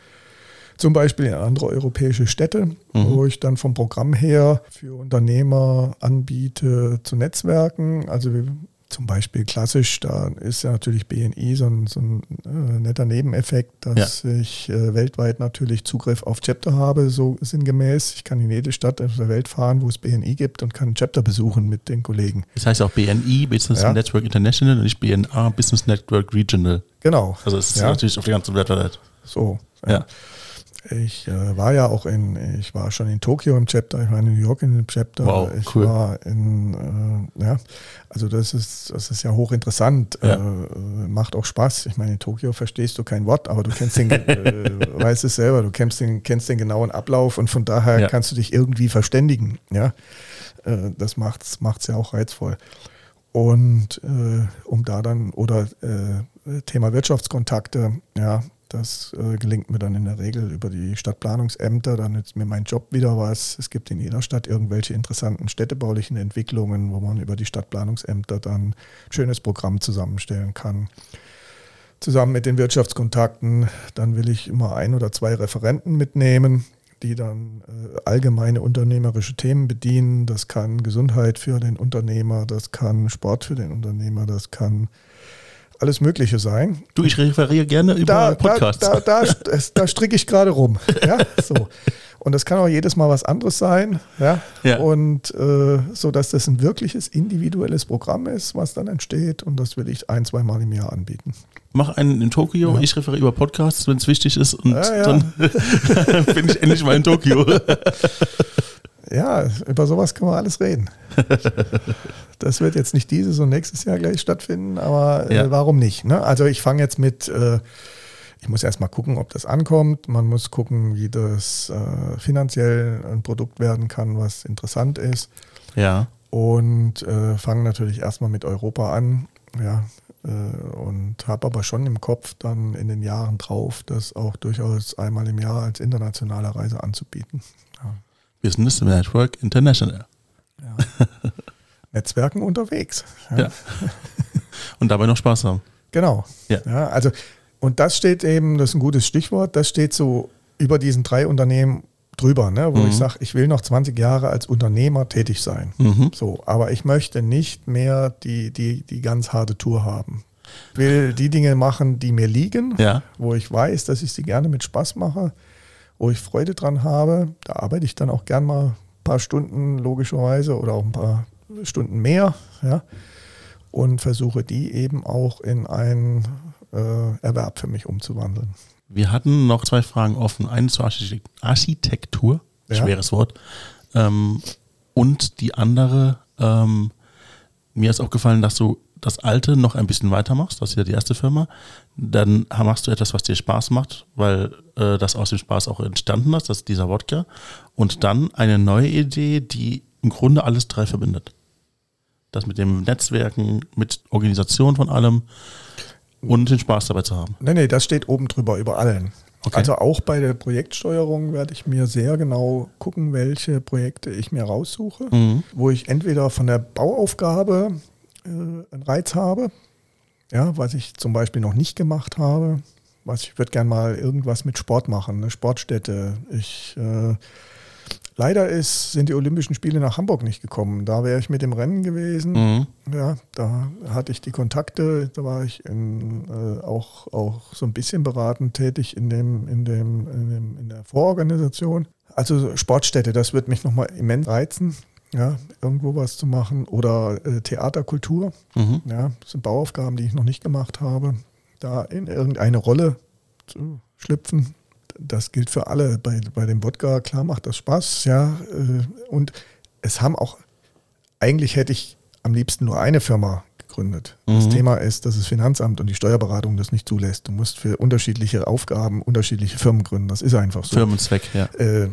zum Beispiel in andere europäische Städte, mhm. wo ich dann vom Programm her für Unternehmer anbiete zu Netzwerken. Also wir zum Beispiel klassisch, da ist ja natürlich BNI so ein, so ein äh, netter Nebeneffekt, dass ja. ich äh, weltweit natürlich Zugriff auf Chapter habe, so sinngemäß. Ich kann in jede Stadt auf der Welt fahren, wo es BNI gibt und kann Chapter besuchen mit den Kollegen. Das heißt auch BNI, Business ja. Network International und nicht BNA, Business Network Regional. Genau. Also es ist ja. natürlich auf der ganzen Welt. So. ja. Ich äh, war ja auch in, ich war schon in Tokio im Chapter, ich war in New York in dem Chapter, wow, ich cool. war in, äh, ja, also das ist, das ist ja hochinteressant, ja. Äh, macht auch Spaß. Ich meine, in Tokio verstehst du kein Wort, aber du kennst den, äh, weißt es selber, du kennst den, kennst den genauen Ablauf und von daher ja. kannst du dich irgendwie verständigen, ja. Äh, das macht's, macht's ja auch reizvoll. Und äh, um da dann, oder Thema Wirtschaftskontakte, ja, das äh, gelingt mir dann in der Regel über die Stadtplanungsämter. Dann nützt mir mein Job wieder was. Es gibt in jeder Stadt irgendwelche interessanten städtebaulichen Entwicklungen, wo man über die Stadtplanungsämter dann ein schönes Programm zusammenstellen kann. Zusammen mit den Wirtschaftskontakten, dann will ich immer ein oder zwei Referenten mitnehmen, die dann äh, allgemeine unternehmerische Themen bedienen. Das kann Gesundheit für den Unternehmer, das kann Sport für den Unternehmer, das kann alles Mögliche sein. Du, ich referiere gerne über da, Podcasts. Da, da, da, da stricke ich gerade rum. Ja, so. Und das kann auch jedes Mal was anderes sein. Ja. ja. Und äh, so, dass das ein wirkliches individuelles Programm ist, was dann entsteht. Und das will ich ein, zwei Mal im Jahr anbieten. Mach einen in Tokio, ja. ich referiere über Podcasts, wenn es wichtig ist. Und ja, dann bin ich endlich mal in Tokio. ja, über sowas kann man alles reden. Das wird jetzt nicht dieses und nächstes Jahr gleich stattfinden, aber äh, ja. warum nicht? Ne? Also ich fange jetzt mit, äh, ich muss erstmal gucken, ob das ankommt. Man muss gucken, wie das äh, finanziell ein Produkt werden kann, was interessant ist. Ja. Und äh, fange natürlich erstmal mit Europa an. Ja, äh, und habe aber schon im Kopf dann in den Jahren drauf, das auch durchaus einmal im Jahr als internationale Reise anzubieten. Business Network International. Ja. Netzwerken unterwegs. Ja. ja. Und dabei noch Spaß haben. Genau. Ja. ja. Also, und das steht eben, das ist ein gutes Stichwort, das steht so über diesen drei Unternehmen drüber, ne, wo mhm. ich sage, ich will noch 20 Jahre als Unternehmer tätig sein. Mhm. So, aber ich möchte nicht mehr die, die, die ganz harte Tour haben. Ich will die Dinge machen, die mir liegen, ja. wo ich weiß, dass ich sie gerne mit Spaß mache wo ich Freude dran habe. Da arbeite ich dann auch gern mal ein paar Stunden logischerweise oder auch ein paar Stunden mehr. Ja, und versuche die eben auch in einen äh, Erwerb für mich umzuwandeln. Wir hatten noch zwei Fragen offen. Eine zur Architektur, ja. schweres Wort. Ähm, und die andere, ähm, mir ist aufgefallen, dass du das Alte noch ein bisschen weitermachst, das ist ja die erste Firma, dann machst du etwas, was dir Spaß macht, weil äh, das aus dem Spaß auch entstanden ist, das ist dieser Wodka. Und dann eine neue Idee, die im Grunde alles drei verbindet. Das mit dem Netzwerken, mit Organisation von allem und den Spaß dabei zu haben. Nee, nee, das steht oben drüber über allen. Okay. Also auch bei der Projektsteuerung werde ich mir sehr genau gucken, welche Projekte ich mir raussuche, mhm. wo ich entweder von der Bauaufgabe äh, einen Reiz habe, ja, was ich zum Beispiel noch nicht gemacht habe. Was ich würde gerne mal irgendwas mit Sport machen, eine Sportstätte. Ich äh, leider ist, sind die Olympischen Spiele nach Hamburg nicht gekommen. Da wäre ich mit dem Rennen gewesen. Mhm. Ja, da hatte ich die Kontakte, da war ich in, äh, auch, auch so ein bisschen beratend tätig in dem, in dem, in dem, in der Vororganisation. Also Sportstätte, das wird mich nochmal immens reizen ja, irgendwo was zu machen oder äh, Theaterkultur. Mhm. Ja, das sind Bauaufgaben, die ich noch nicht gemacht habe. Da in irgendeine Rolle zu schlüpfen, das gilt für alle. Bei, bei dem Wodka, klar macht das Spaß, ja. Äh, und es haben auch, eigentlich hätte ich am liebsten nur eine Firma gegründet. Mhm. Das Thema ist, dass das Finanzamt und die Steuerberatung das nicht zulässt. Du musst für unterschiedliche Aufgaben unterschiedliche Firmen gründen. Das ist einfach so. Firmenzweck, ja. Äh,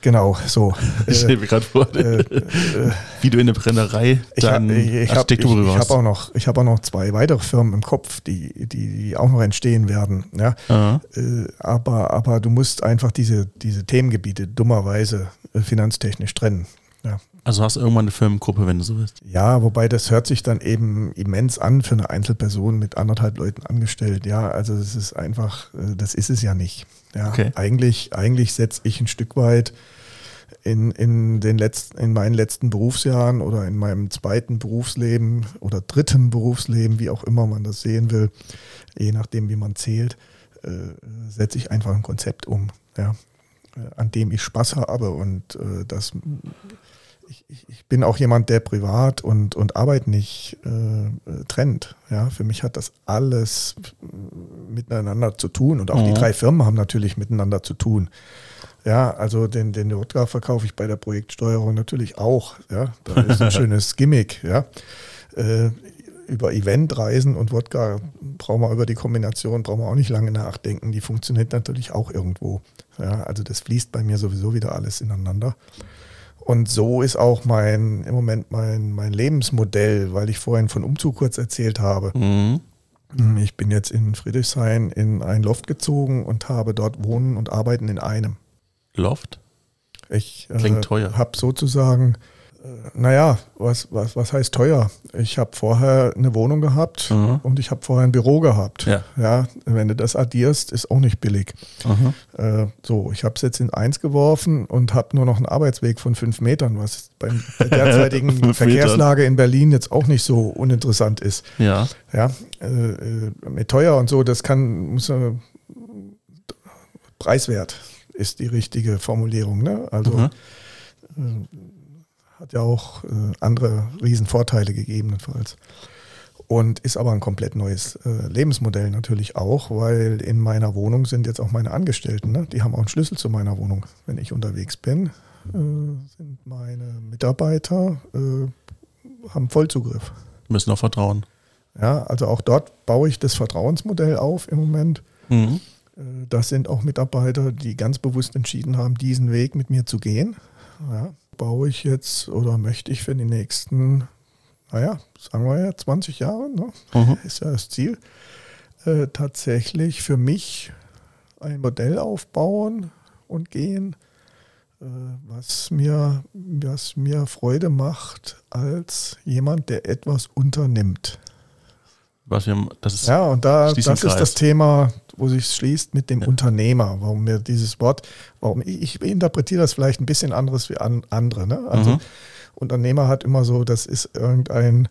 genau, so. Ich stelle mir gerade vor, äh, äh, wie du in der Brennerei dann ich, ich Architektur Ich, ich habe auch, noch, hab auch noch zwei weitere Firmen im Kopf, die, die, die auch noch entstehen werden. Ja? Äh, aber, aber du musst einfach diese, diese Themengebiete dummerweise äh, finanztechnisch trennen. Also hast du irgendwann eine Firmengruppe, wenn du so willst. Ja, wobei das hört sich dann eben immens an für eine Einzelperson mit anderthalb Leuten angestellt. Ja, also das ist einfach, äh, das ist es ja nicht. Ja, okay. eigentlich, eigentlich setze ich ein Stück weit in, in, den letzten, in meinen letzten Berufsjahren oder in meinem zweiten Berufsleben oder dritten Berufsleben, wie auch immer man das sehen will, je nachdem, wie man zählt, äh, setze ich einfach ein Konzept um, ja, äh, an dem ich Spaß habe und äh, das ich, ich, bin auch jemand, der privat und, und Arbeit nicht äh, trennt. Ja, für mich hat das alles miteinander zu tun und auch mhm. die drei Firmen haben natürlich miteinander zu tun. Ja, also den, den Wodka verkaufe ich bei der Projektsteuerung natürlich auch. Ja, da ist ein schönes Gimmick. Ja, äh, über Eventreisen und Wodka brauchen wir über die Kombination brauchen wir auch nicht lange nachdenken. Die funktioniert natürlich auch irgendwo. Ja, also das fließt bei mir sowieso wieder alles ineinander. Und so ist auch mein, im Moment mein, mein Lebensmodell, weil ich vorhin von Umzug kurz erzählt habe. Mhm. Ich bin jetzt in Friedrichshain in ein Loft gezogen und habe dort Wohnen und Arbeiten in einem. Loft? Ich äh, habe sozusagen äh, naja, was, was, was heißt teuer? Ich habe vorher eine Wohnung gehabt mhm. und ich habe vorher ein Büro gehabt. Ja. ja. wenn du das addierst, ist auch nicht billig. Mhm. Äh, so, ich habe es jetzt in eins geworfen und habe nur noch einen Arbeitsweg von fünf Metern, was bei der derzeitigen Verkehrslage in Berlin jetzt auch nicht so uninteressant ist. Ja. Ja, äh, äh mit teuer und so, das kann, muss äh, preiswert ist die richtige Formulierung. Ne? Also mhm äh, hat ja auch äh, andere Riesenvorteile gegebenenfalls. Und ist aber ein komplett neues äh, Lebensmodell natürlich auch, weil in meiner Wohnung sind jetzt auch meine Angestellten. Ne? Die haben auch einen Schlüssel zu meiner Wohnung. Wenn ich unterwegs bin, äh, sind meine Mitarbeiter, äh, haben Vollzugriff. Müssen auch vertrauen. Ja, also auch dort baue ich das Vertrauensmodell auf im Moment. Mhm. Äh, das sind auch Mitarbeiter, die ganz bewusst entschieden haben, diesen Weg mit mir zu gehen. Ja, baue ich jetzt oder möchte ich für die nächsten, naja, sagen wir ja 20 Jahre, ne? mhm. ist ja das Ziel, äh, tatsächlich für mich ein Modell aufbauen und gehen, äh, was, mir, was mir Freude macht als jemand, der etwas unternimmt. Was wir, das ist ja, und da, das ist das Thema, wo sich schließt mit dem ja. Unternehmer. Warum mir dieses Wort, warum ich, ich, interpretiere das vielleicht ein bisschen anderes wie an, andere. Ne? Also mhm. Unternehmer hat immer so, das ist irgendein,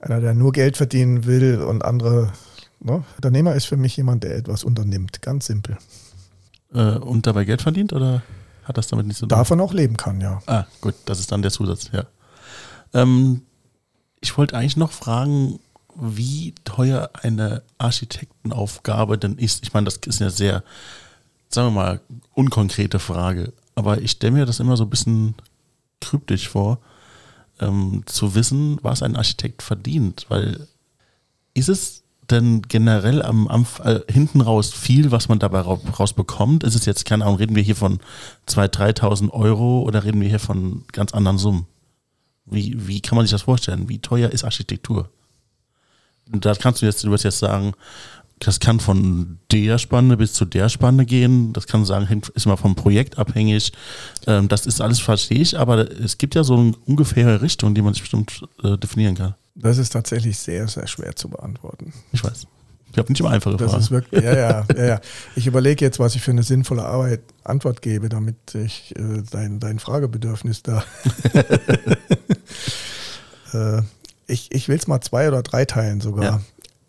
einer, der nur Geld verdienen will und andere. Ne? Unternehmer ist für mich jemand, der etwas unternimmt. Ganz simpel. Äh, und dabei Geld verdient oder hat das damit nichts zu tun? Davon auch leben kann, ja. Ah, gut, das ist dann der Zusatz, ja. Ähm, ich wollte eigentlich noch fragen, wie teuer eine Architektenaufgabe denn ist. Ich meine, das ist eine sehr, sagen wir mal, unkonkrete Frage. Aber ich stelle mir das immer so ein bisschen kryptisch vor, ähm, zu wissen, was ein Architekt verdient. Weil ist es denn generell am, am äh, hinten raus viel, was man dabei rausbekommt? Ist es jetzt, keine Ahnung, reden wir hier von 2.000, 3.000 Euro oder reden wir hier von ganz anderen Summen? Wie, wie kann man sich das vorstellen? Wie teuer ist Architektur? Da kannst du jetzt, du wirst jetzt sagen, das kann von der Spanne bis zu der Spanne gehen. Das kann sagen, ist immer vom Projekt abhängig. Ähm, das ist alles, verstehe ich, aber es gibt ja so eine ungefähre Richtung, die man sich bestimmt äh, definieren kann. Das ist tatsächlich sehr, sehr schwer zu beantworten. Ich weiß. Ich habe nicht immer einfache das Fragen. Ist wirklich, ja, ja, ja, ja. Ich überlege jetzt, was ich für eine sinnvolle Arbeit Antwort gebe, damit ich äh, dein, dein Fragebedürfnis da. äh, ich, ich will es mal zwei oder drei teilen sogar. Ja.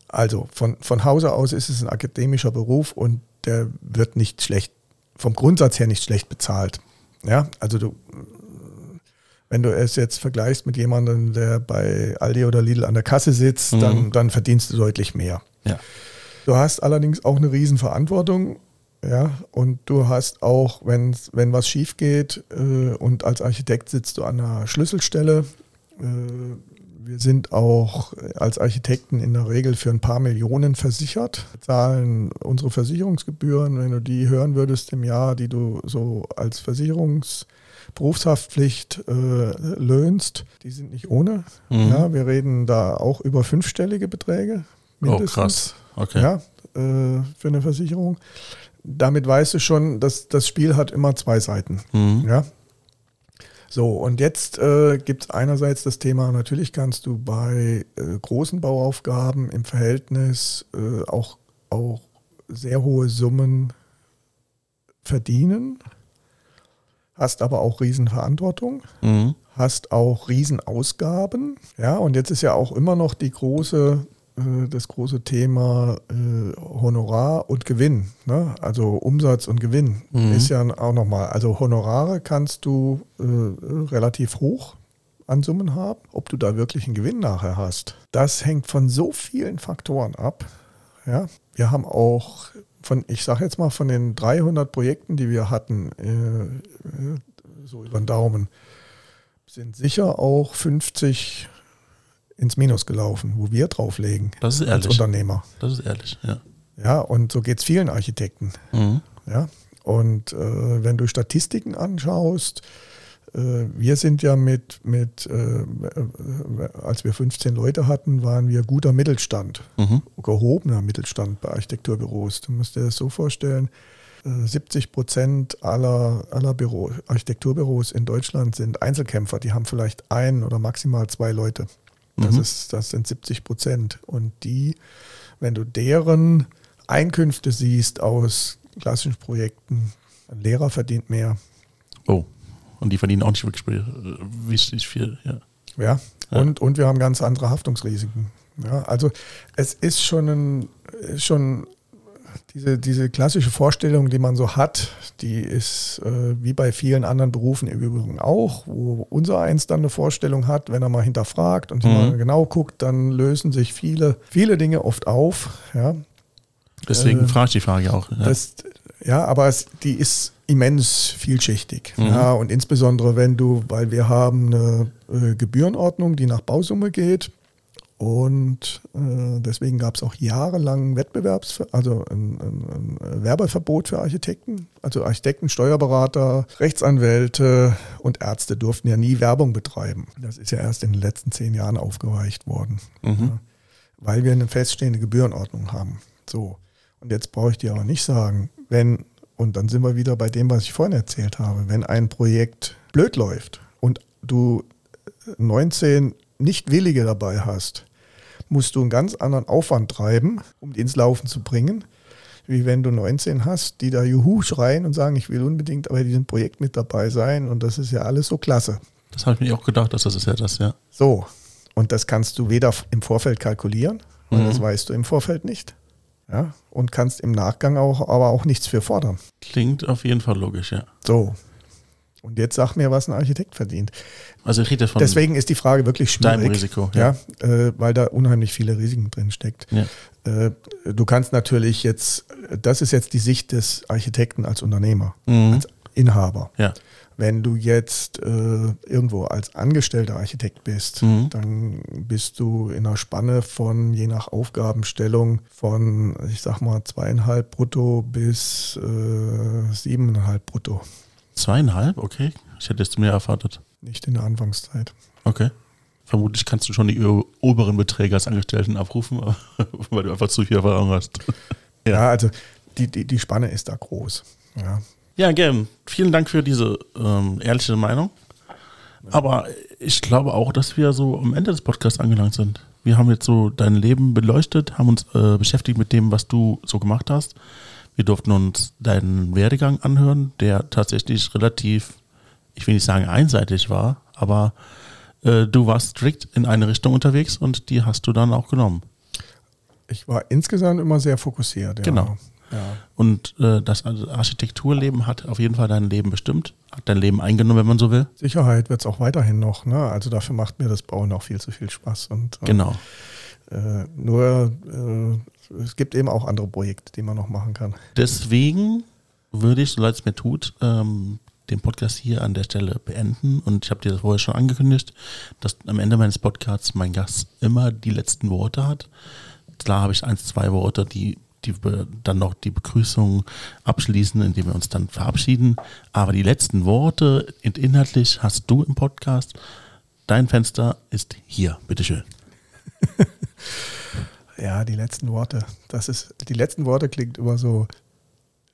Also von, von Hause aus ist es ein akademischer Beruf und der wird nicht schlecht, vom Grundsatz her nicht schlecht bezahlt. Ja, also du, wenn du es jetzt vergleichst mit jemandem, der bei Aldi oder Lidl an der Kasse sitzt, mhm. dann, dann verdienst du deutlich mehr. Ja. Du hast allerdings auch eine Riesenverantwortung. Ja, und du hast auch, wenn, wenn was schief geht äh, und als Architekt sitzt du an einer Schlüsselstelle, äh, wir sind auch als Architekten in der Regel für ein paar Millionen versichert. Wir zahlen unsere Versicherungsgebühren, wenn du die hören würdest im Jahr, die du so als Versicherungsberufshaftpflicht äh, löhnst, die sind nicht ohne. Mhm. Ja, wir reden da auch über fünfstellige Beträge. Mindestens. Oh, krass. Okay. Ja, äh, für eine Versicherung. Damit weißt du schon, dass das Spiel hat immer zwei Seiten. Mhm. Ja, so, und jetzt äh, gibt es einerseits das Thema, natürlich kannst du bei äh, großen Bauaufgaben im Verhältnis äh, auch, auch sehr hohe Summen verdienen. hast aber auch Riesenverantwortung, Mhm. hast auch Riesenausgaben. Ja, und jetzt ist ja auch immer noch die große, äh, das große Thema äh, Honorar und Gewinn. Ne? Also Umsatz und Gewinn Mhm. ist ja auch nochmal. Also Honorare kannst du äh, relativ hoch an Summen haben. Ob du da wirklich einen Gewinn nachher hast, das hängt von so vielen Faktoren ab. Ja, wir haben auch von, ich sage jetzt mal, von den 300 Projekten, die wir hatten, äh, äh, so über den Daumen, sind sicher auch 50 ins Minus gelaufen, wo wir drauflegen Das ist als ehrlich. Unternehmer. Das ist ehrlich, ja. Ja, und so geht es vielen Architekten. Mhm. Ja, und äh, wenn du Statistiken anschaust, äh, wir sind ja mit, mit äh, äh, als wir 15 Leute hatten, waren wir guter Mittelstand, Mhm. gehobener Mittelstand bei Architekturbüros. Du musst dir das so vorstellen, äh, 70 Prozent aller, aller Büro, Architekturbüros in Deutschland sind Einzelkämpfer, die haben vielleicht ein oder maximal zwei Leute. Das, Mhm. ist, das sind 70 Prozent. Und die, wenn du deren Einkünfte siehst aus klassischen Projekten, ein Lehrer verdient mehr. Oh. Und die verdienen auch nicht wirklich äh, wichtig viel, ja. Ja, Ja. Und, und wir haben ganz andere Haftungsrisiken. Ja, also es ist schon, ein, schon diese, diese klassische Vorstellung, die man so hat, die ist äh, wie bei vielen anderen Berufen im Übrigen auch, wo unser eins dann eine Vorstellung hat, wenn er mal hinterfragt und Mhm. mal genau guckt, dann lösen sich viele, viele Dinge oft auf. Ja, Deswegen Äh, frage ich die Frage auch. Ja. Das, ja, aber es, die ist immens vielschichtig. Mhm. Ja, und insbesondere wenn du, weil wir haben eine äh, Gebührenordnung, die nach Bausumme geht. Und äh, deswegen gab es auch jahrelang Wettbewerbs, also ein, ein, ein Werbeverbot für Architekten. Also Architekten, Steuerberater, Rechtsanwälte und Ärzte durften ja nie Werbung betreiben. Das ist ja erst in den letzten zehn Jahren aufgeweicht worden mhm. ja, weil wir eine feststehende Gebührenordnung haben. So. Und jetzt brauche ich dir aber nicht sagen, wenn, und dann sind wir wieder bei dem, was ich vorhin erzählt habe, wenn ein Projekt blöd läuft und du 19 Nicht-Willige dabei hast, musst du einen ganz anderen Aufwand treiben, um die ins Laufen zu bringen, wie wenn du 19 hast, die da Juhu schreien und sagen, ich will unbedingt bei diesem Projekt mit dabei sein und das ist ja alles so klasse. Das habe ich mir auch gedacht, dass das ist ja das, ja. So, und das kannst du weder im Vorfeld kalkulieren, weil Mhm. das weißt du im Vorfeld nicht. Ja, und kannst im Nachgang auch, aber auch nichts für fordern. Klingt auf jeden Fall logisch, ja. So. Und jetzt sag mir, was ein Architekt verdient. Also ich rede von Deswegen ist die Frage wirklich deinem schwierig. Risiko. Ja, äh, weil da unheimlich viele Risiken drin steckt. Ja. Äh, du kannst natürlich jetzt, das ist jetzt die Sicht des Architekten als Unternehmer, Mhm. als Inhaber. Ja. Wenn du jetzt äh, irgendwo als angestellter Architekt bist, Mhm. dann bist du in einer Spanne von, je nach Aufgabenstellung, von, ich sag mal, zweieinhalb brutto bis äh, siebeneinhalb brutto. Zweieinhalb, okay. Ich hätte jetzt mehr erwartet. Nicht in der Anfangszeit. Okay. Vermutlich kannst du schon die oberen Beträge als Angestellten abrufen, weil du einfach zu viel Erfahrung hast. Ja. Ja, also die, die, die Spanne ist da groß. Ja. Ja, gern. Vielen Dank für diese ähm, ehrliche Meinung. Aber ich glaube auch, dass wir so am Ende des Podcasts angelangt sind. Wir haben jetzt so dein Leben beleuchtet, haben uns äh, beschäftigt mit dem, was du so gemacht hast. Wir durften uns deinen Werdegang anhören, der tatsächlich relativ, ich will nicht sagen einseitig war, aber äh, du warst strikt in eine Richtung unterwegs und die hast du dann auch genommen. Ich war insgesamt immer sehr fokussiert. Ja. Genau. Ja. Und äh, das Architekturleben hat auf jeden Fall dein Leben bestimmt, hat dein Leben eingenommen, wenn man so will. Sicherheit wird es auch weiterhin noch. Ne? Also dafür macht mir das Bauen auch viel zu viel Spaß. Und, äh, Genau. Äh, nur äh, es gibt eben auch andere Projekte, die man noch machen kann. Deswegen würde ich, so leid es mir tut, ähm, den Podcast hier an der Stelle beenden. Und ich habe dir das vorher schon angekündigt, dass am Ende meines Podcasts mein Gast immer die letzten Worte hat. Klar habe ich eins, zwei Worte, die, die dann noch die Begrüßung abschließen, indem wir uns dann verabschieden. Aber die letzten Worte in- inhaltlich hast du im Podcast. Dein Fenster ist hier. Bitteschön. Ja, die letzten Worte. Das ist, die letzten Worte klingt immer so,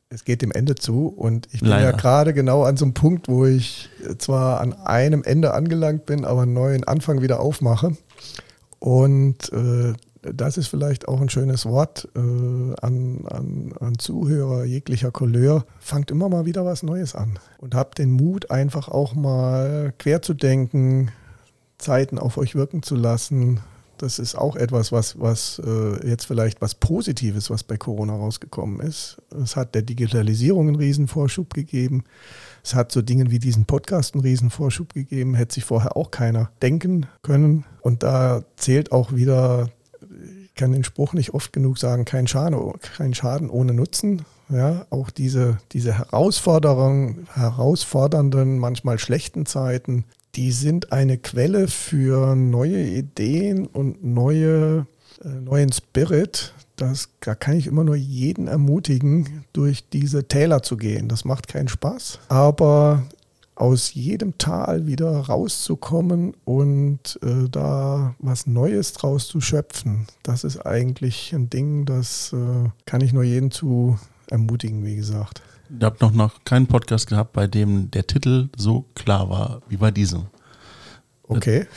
es geht dem Ende zu. Und ich bin Leider. ja gerade genau an so einem Punkt, wo ich zwar an einem Ende angelangt bin, aber einen neuen Anfang wieder aufmache. Und äh, das ist vielleicht auch ein schönes Wort äh, an, an, an Zuhörer jeglicher Couleur. Fangt immer mal wieder was Neues an und habt den Mut, einfach auch mal quer zu denken, Zeiten auf euch wirken zu lassen. Das ist auch etwas, was, was äh, jetzt vielleicht was Positives, was bei Corona rausgekommen ist. Es hat der Digitalisierung einen Riesenvorschub gegeben. Es hat so Dingen wie diesen Podcast einen Riesenvorschub gegeben, hätte sich vorher auch keiner denken können. Und da zählt auch wieder, ich kann den Spruch nicht oft genug sagen, kein Schaden, kein Schaden ohne Nutzen. Ja, auch diese, diese Herausforderungen, herausfordernden, manchmal schlechten Zeiten, die sind eine Quelle für neue Ideen und neue, äh, neuen Spirit, das, da kann ich immer nur jeden ermutigen, durch diese Täler zu gehen. Das macht keinen Spaß, aber aus jedem Tal wieder rauszukommen und äh, da was Neues draus zu schöpfen, das ist eigentlich ein Ding, das äh, kann ich nur jeden zu ermutigen, wie gesagt. Ich habe noch, noch keinen Podcast gehabt, bei dem der Titel so klar war wie bei diesem. Okay.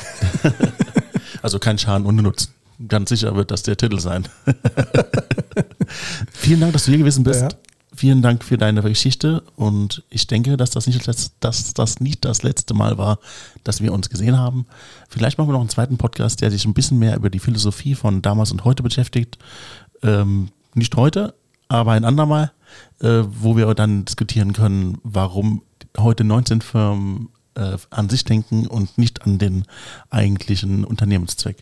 also kein Schaden ohne Nutzen ganz sicher wird das der Titel sein. Vielen Dank, dass du hier gewesen bist. Ja. Vielen Dank für deine Geschichte und ich denke, dass das, nicht das, dass das nicht das letzte Mal war, dass wir uns gesehen haben. Vielleicht machen wir noch einen zweiten Podcast, der sich ein bisschen mehr über die Philosophie von damals und heute beschäftigt. Ähm, nicht heute, aber ein andermal, äh, wo wir dann diskutieren können, warum heute 19 Firmen äh, an sich denken und nicht an den eigentlichen Unternehmenszweck.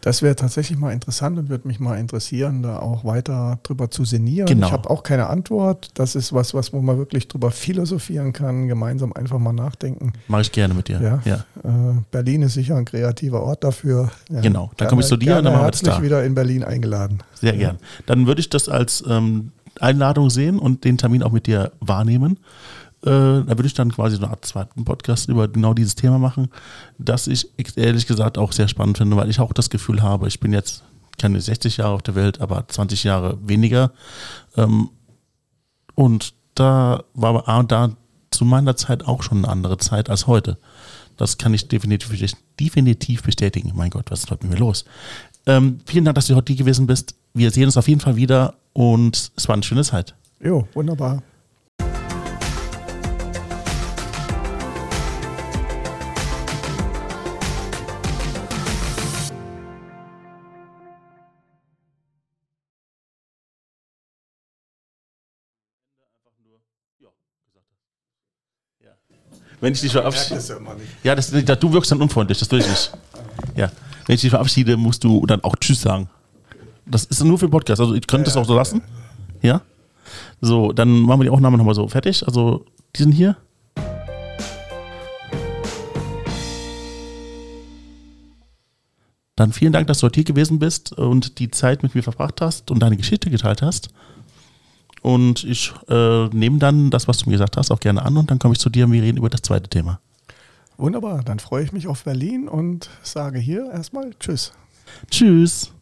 Das wäre tatsächlich mal interessant und würde mich mal interessieren, da auch weiter drüber zu sinnieren. Genau. Ich habe auch keine Antwort. Das ist was, was wo man wirklich drüber philosophieren kann, gemeinsam einfach mal nachdenken. Mache ich gerne mit dir. Ja. ja. Äh, Berlin ist sicher ein kreativer Ort dafür. Ja. Genau, dann komme ich zu dir und dann machen wir das da. wieder in Berlin eingeladen. Sehr gern. Dann würde ich das als ähm, Einladung sehen und den Termin auch mit dir wahrnehmen. Äh, da würde ich dann quasi eine Art zweiten Podcast über genau dieses Thema machen, das ich ehrlich gesagt auch sehr spannend finde, weil ich auch das Gefühl habe, ich bin jetzt keine 60 Jahre auf der Welt, aber 20 Jahre weniger. Ähm, und da war aber da zu meiner Zeit auch schon eine andere Zeit als heute. Das kann ich definitiv, definitiv bestätigen. Mein Gott, was ist heute mit mir los? Ähm, vielen Dank, dass du heute hier gewesen bist. Wir sehen uns auf jeden Fall wieder und es war eine schöne Zeit. Jo, wunderbar. Wenn ich dich verabschiede. Ja, das, das, du wirkst dann unfreundlich, das will ich nicht. Ja. Wenn ich dich verabschiede, musst du dann auch Tschüss sagen. Das ist nur für Podcast. Also ich könnte es ja, auch so lassen. Ja. So, dann machen wir die Aufnahme nochmal so fertig. Also, die sind hier. Dann vielen Dank, dass du heute hier gewesen bist und die Zeit mit mir verbracht hast und deine Geschichte geteilt hast. Und ich äh, nehme dann das, was du mir gesagt hast, auch gerne an und dann komme ich zu dir und wir reden über das zweite Thema. Wunderbar, dann freue ich mich auf Berlin und sage hier erstmal Tschüss. Tschüss.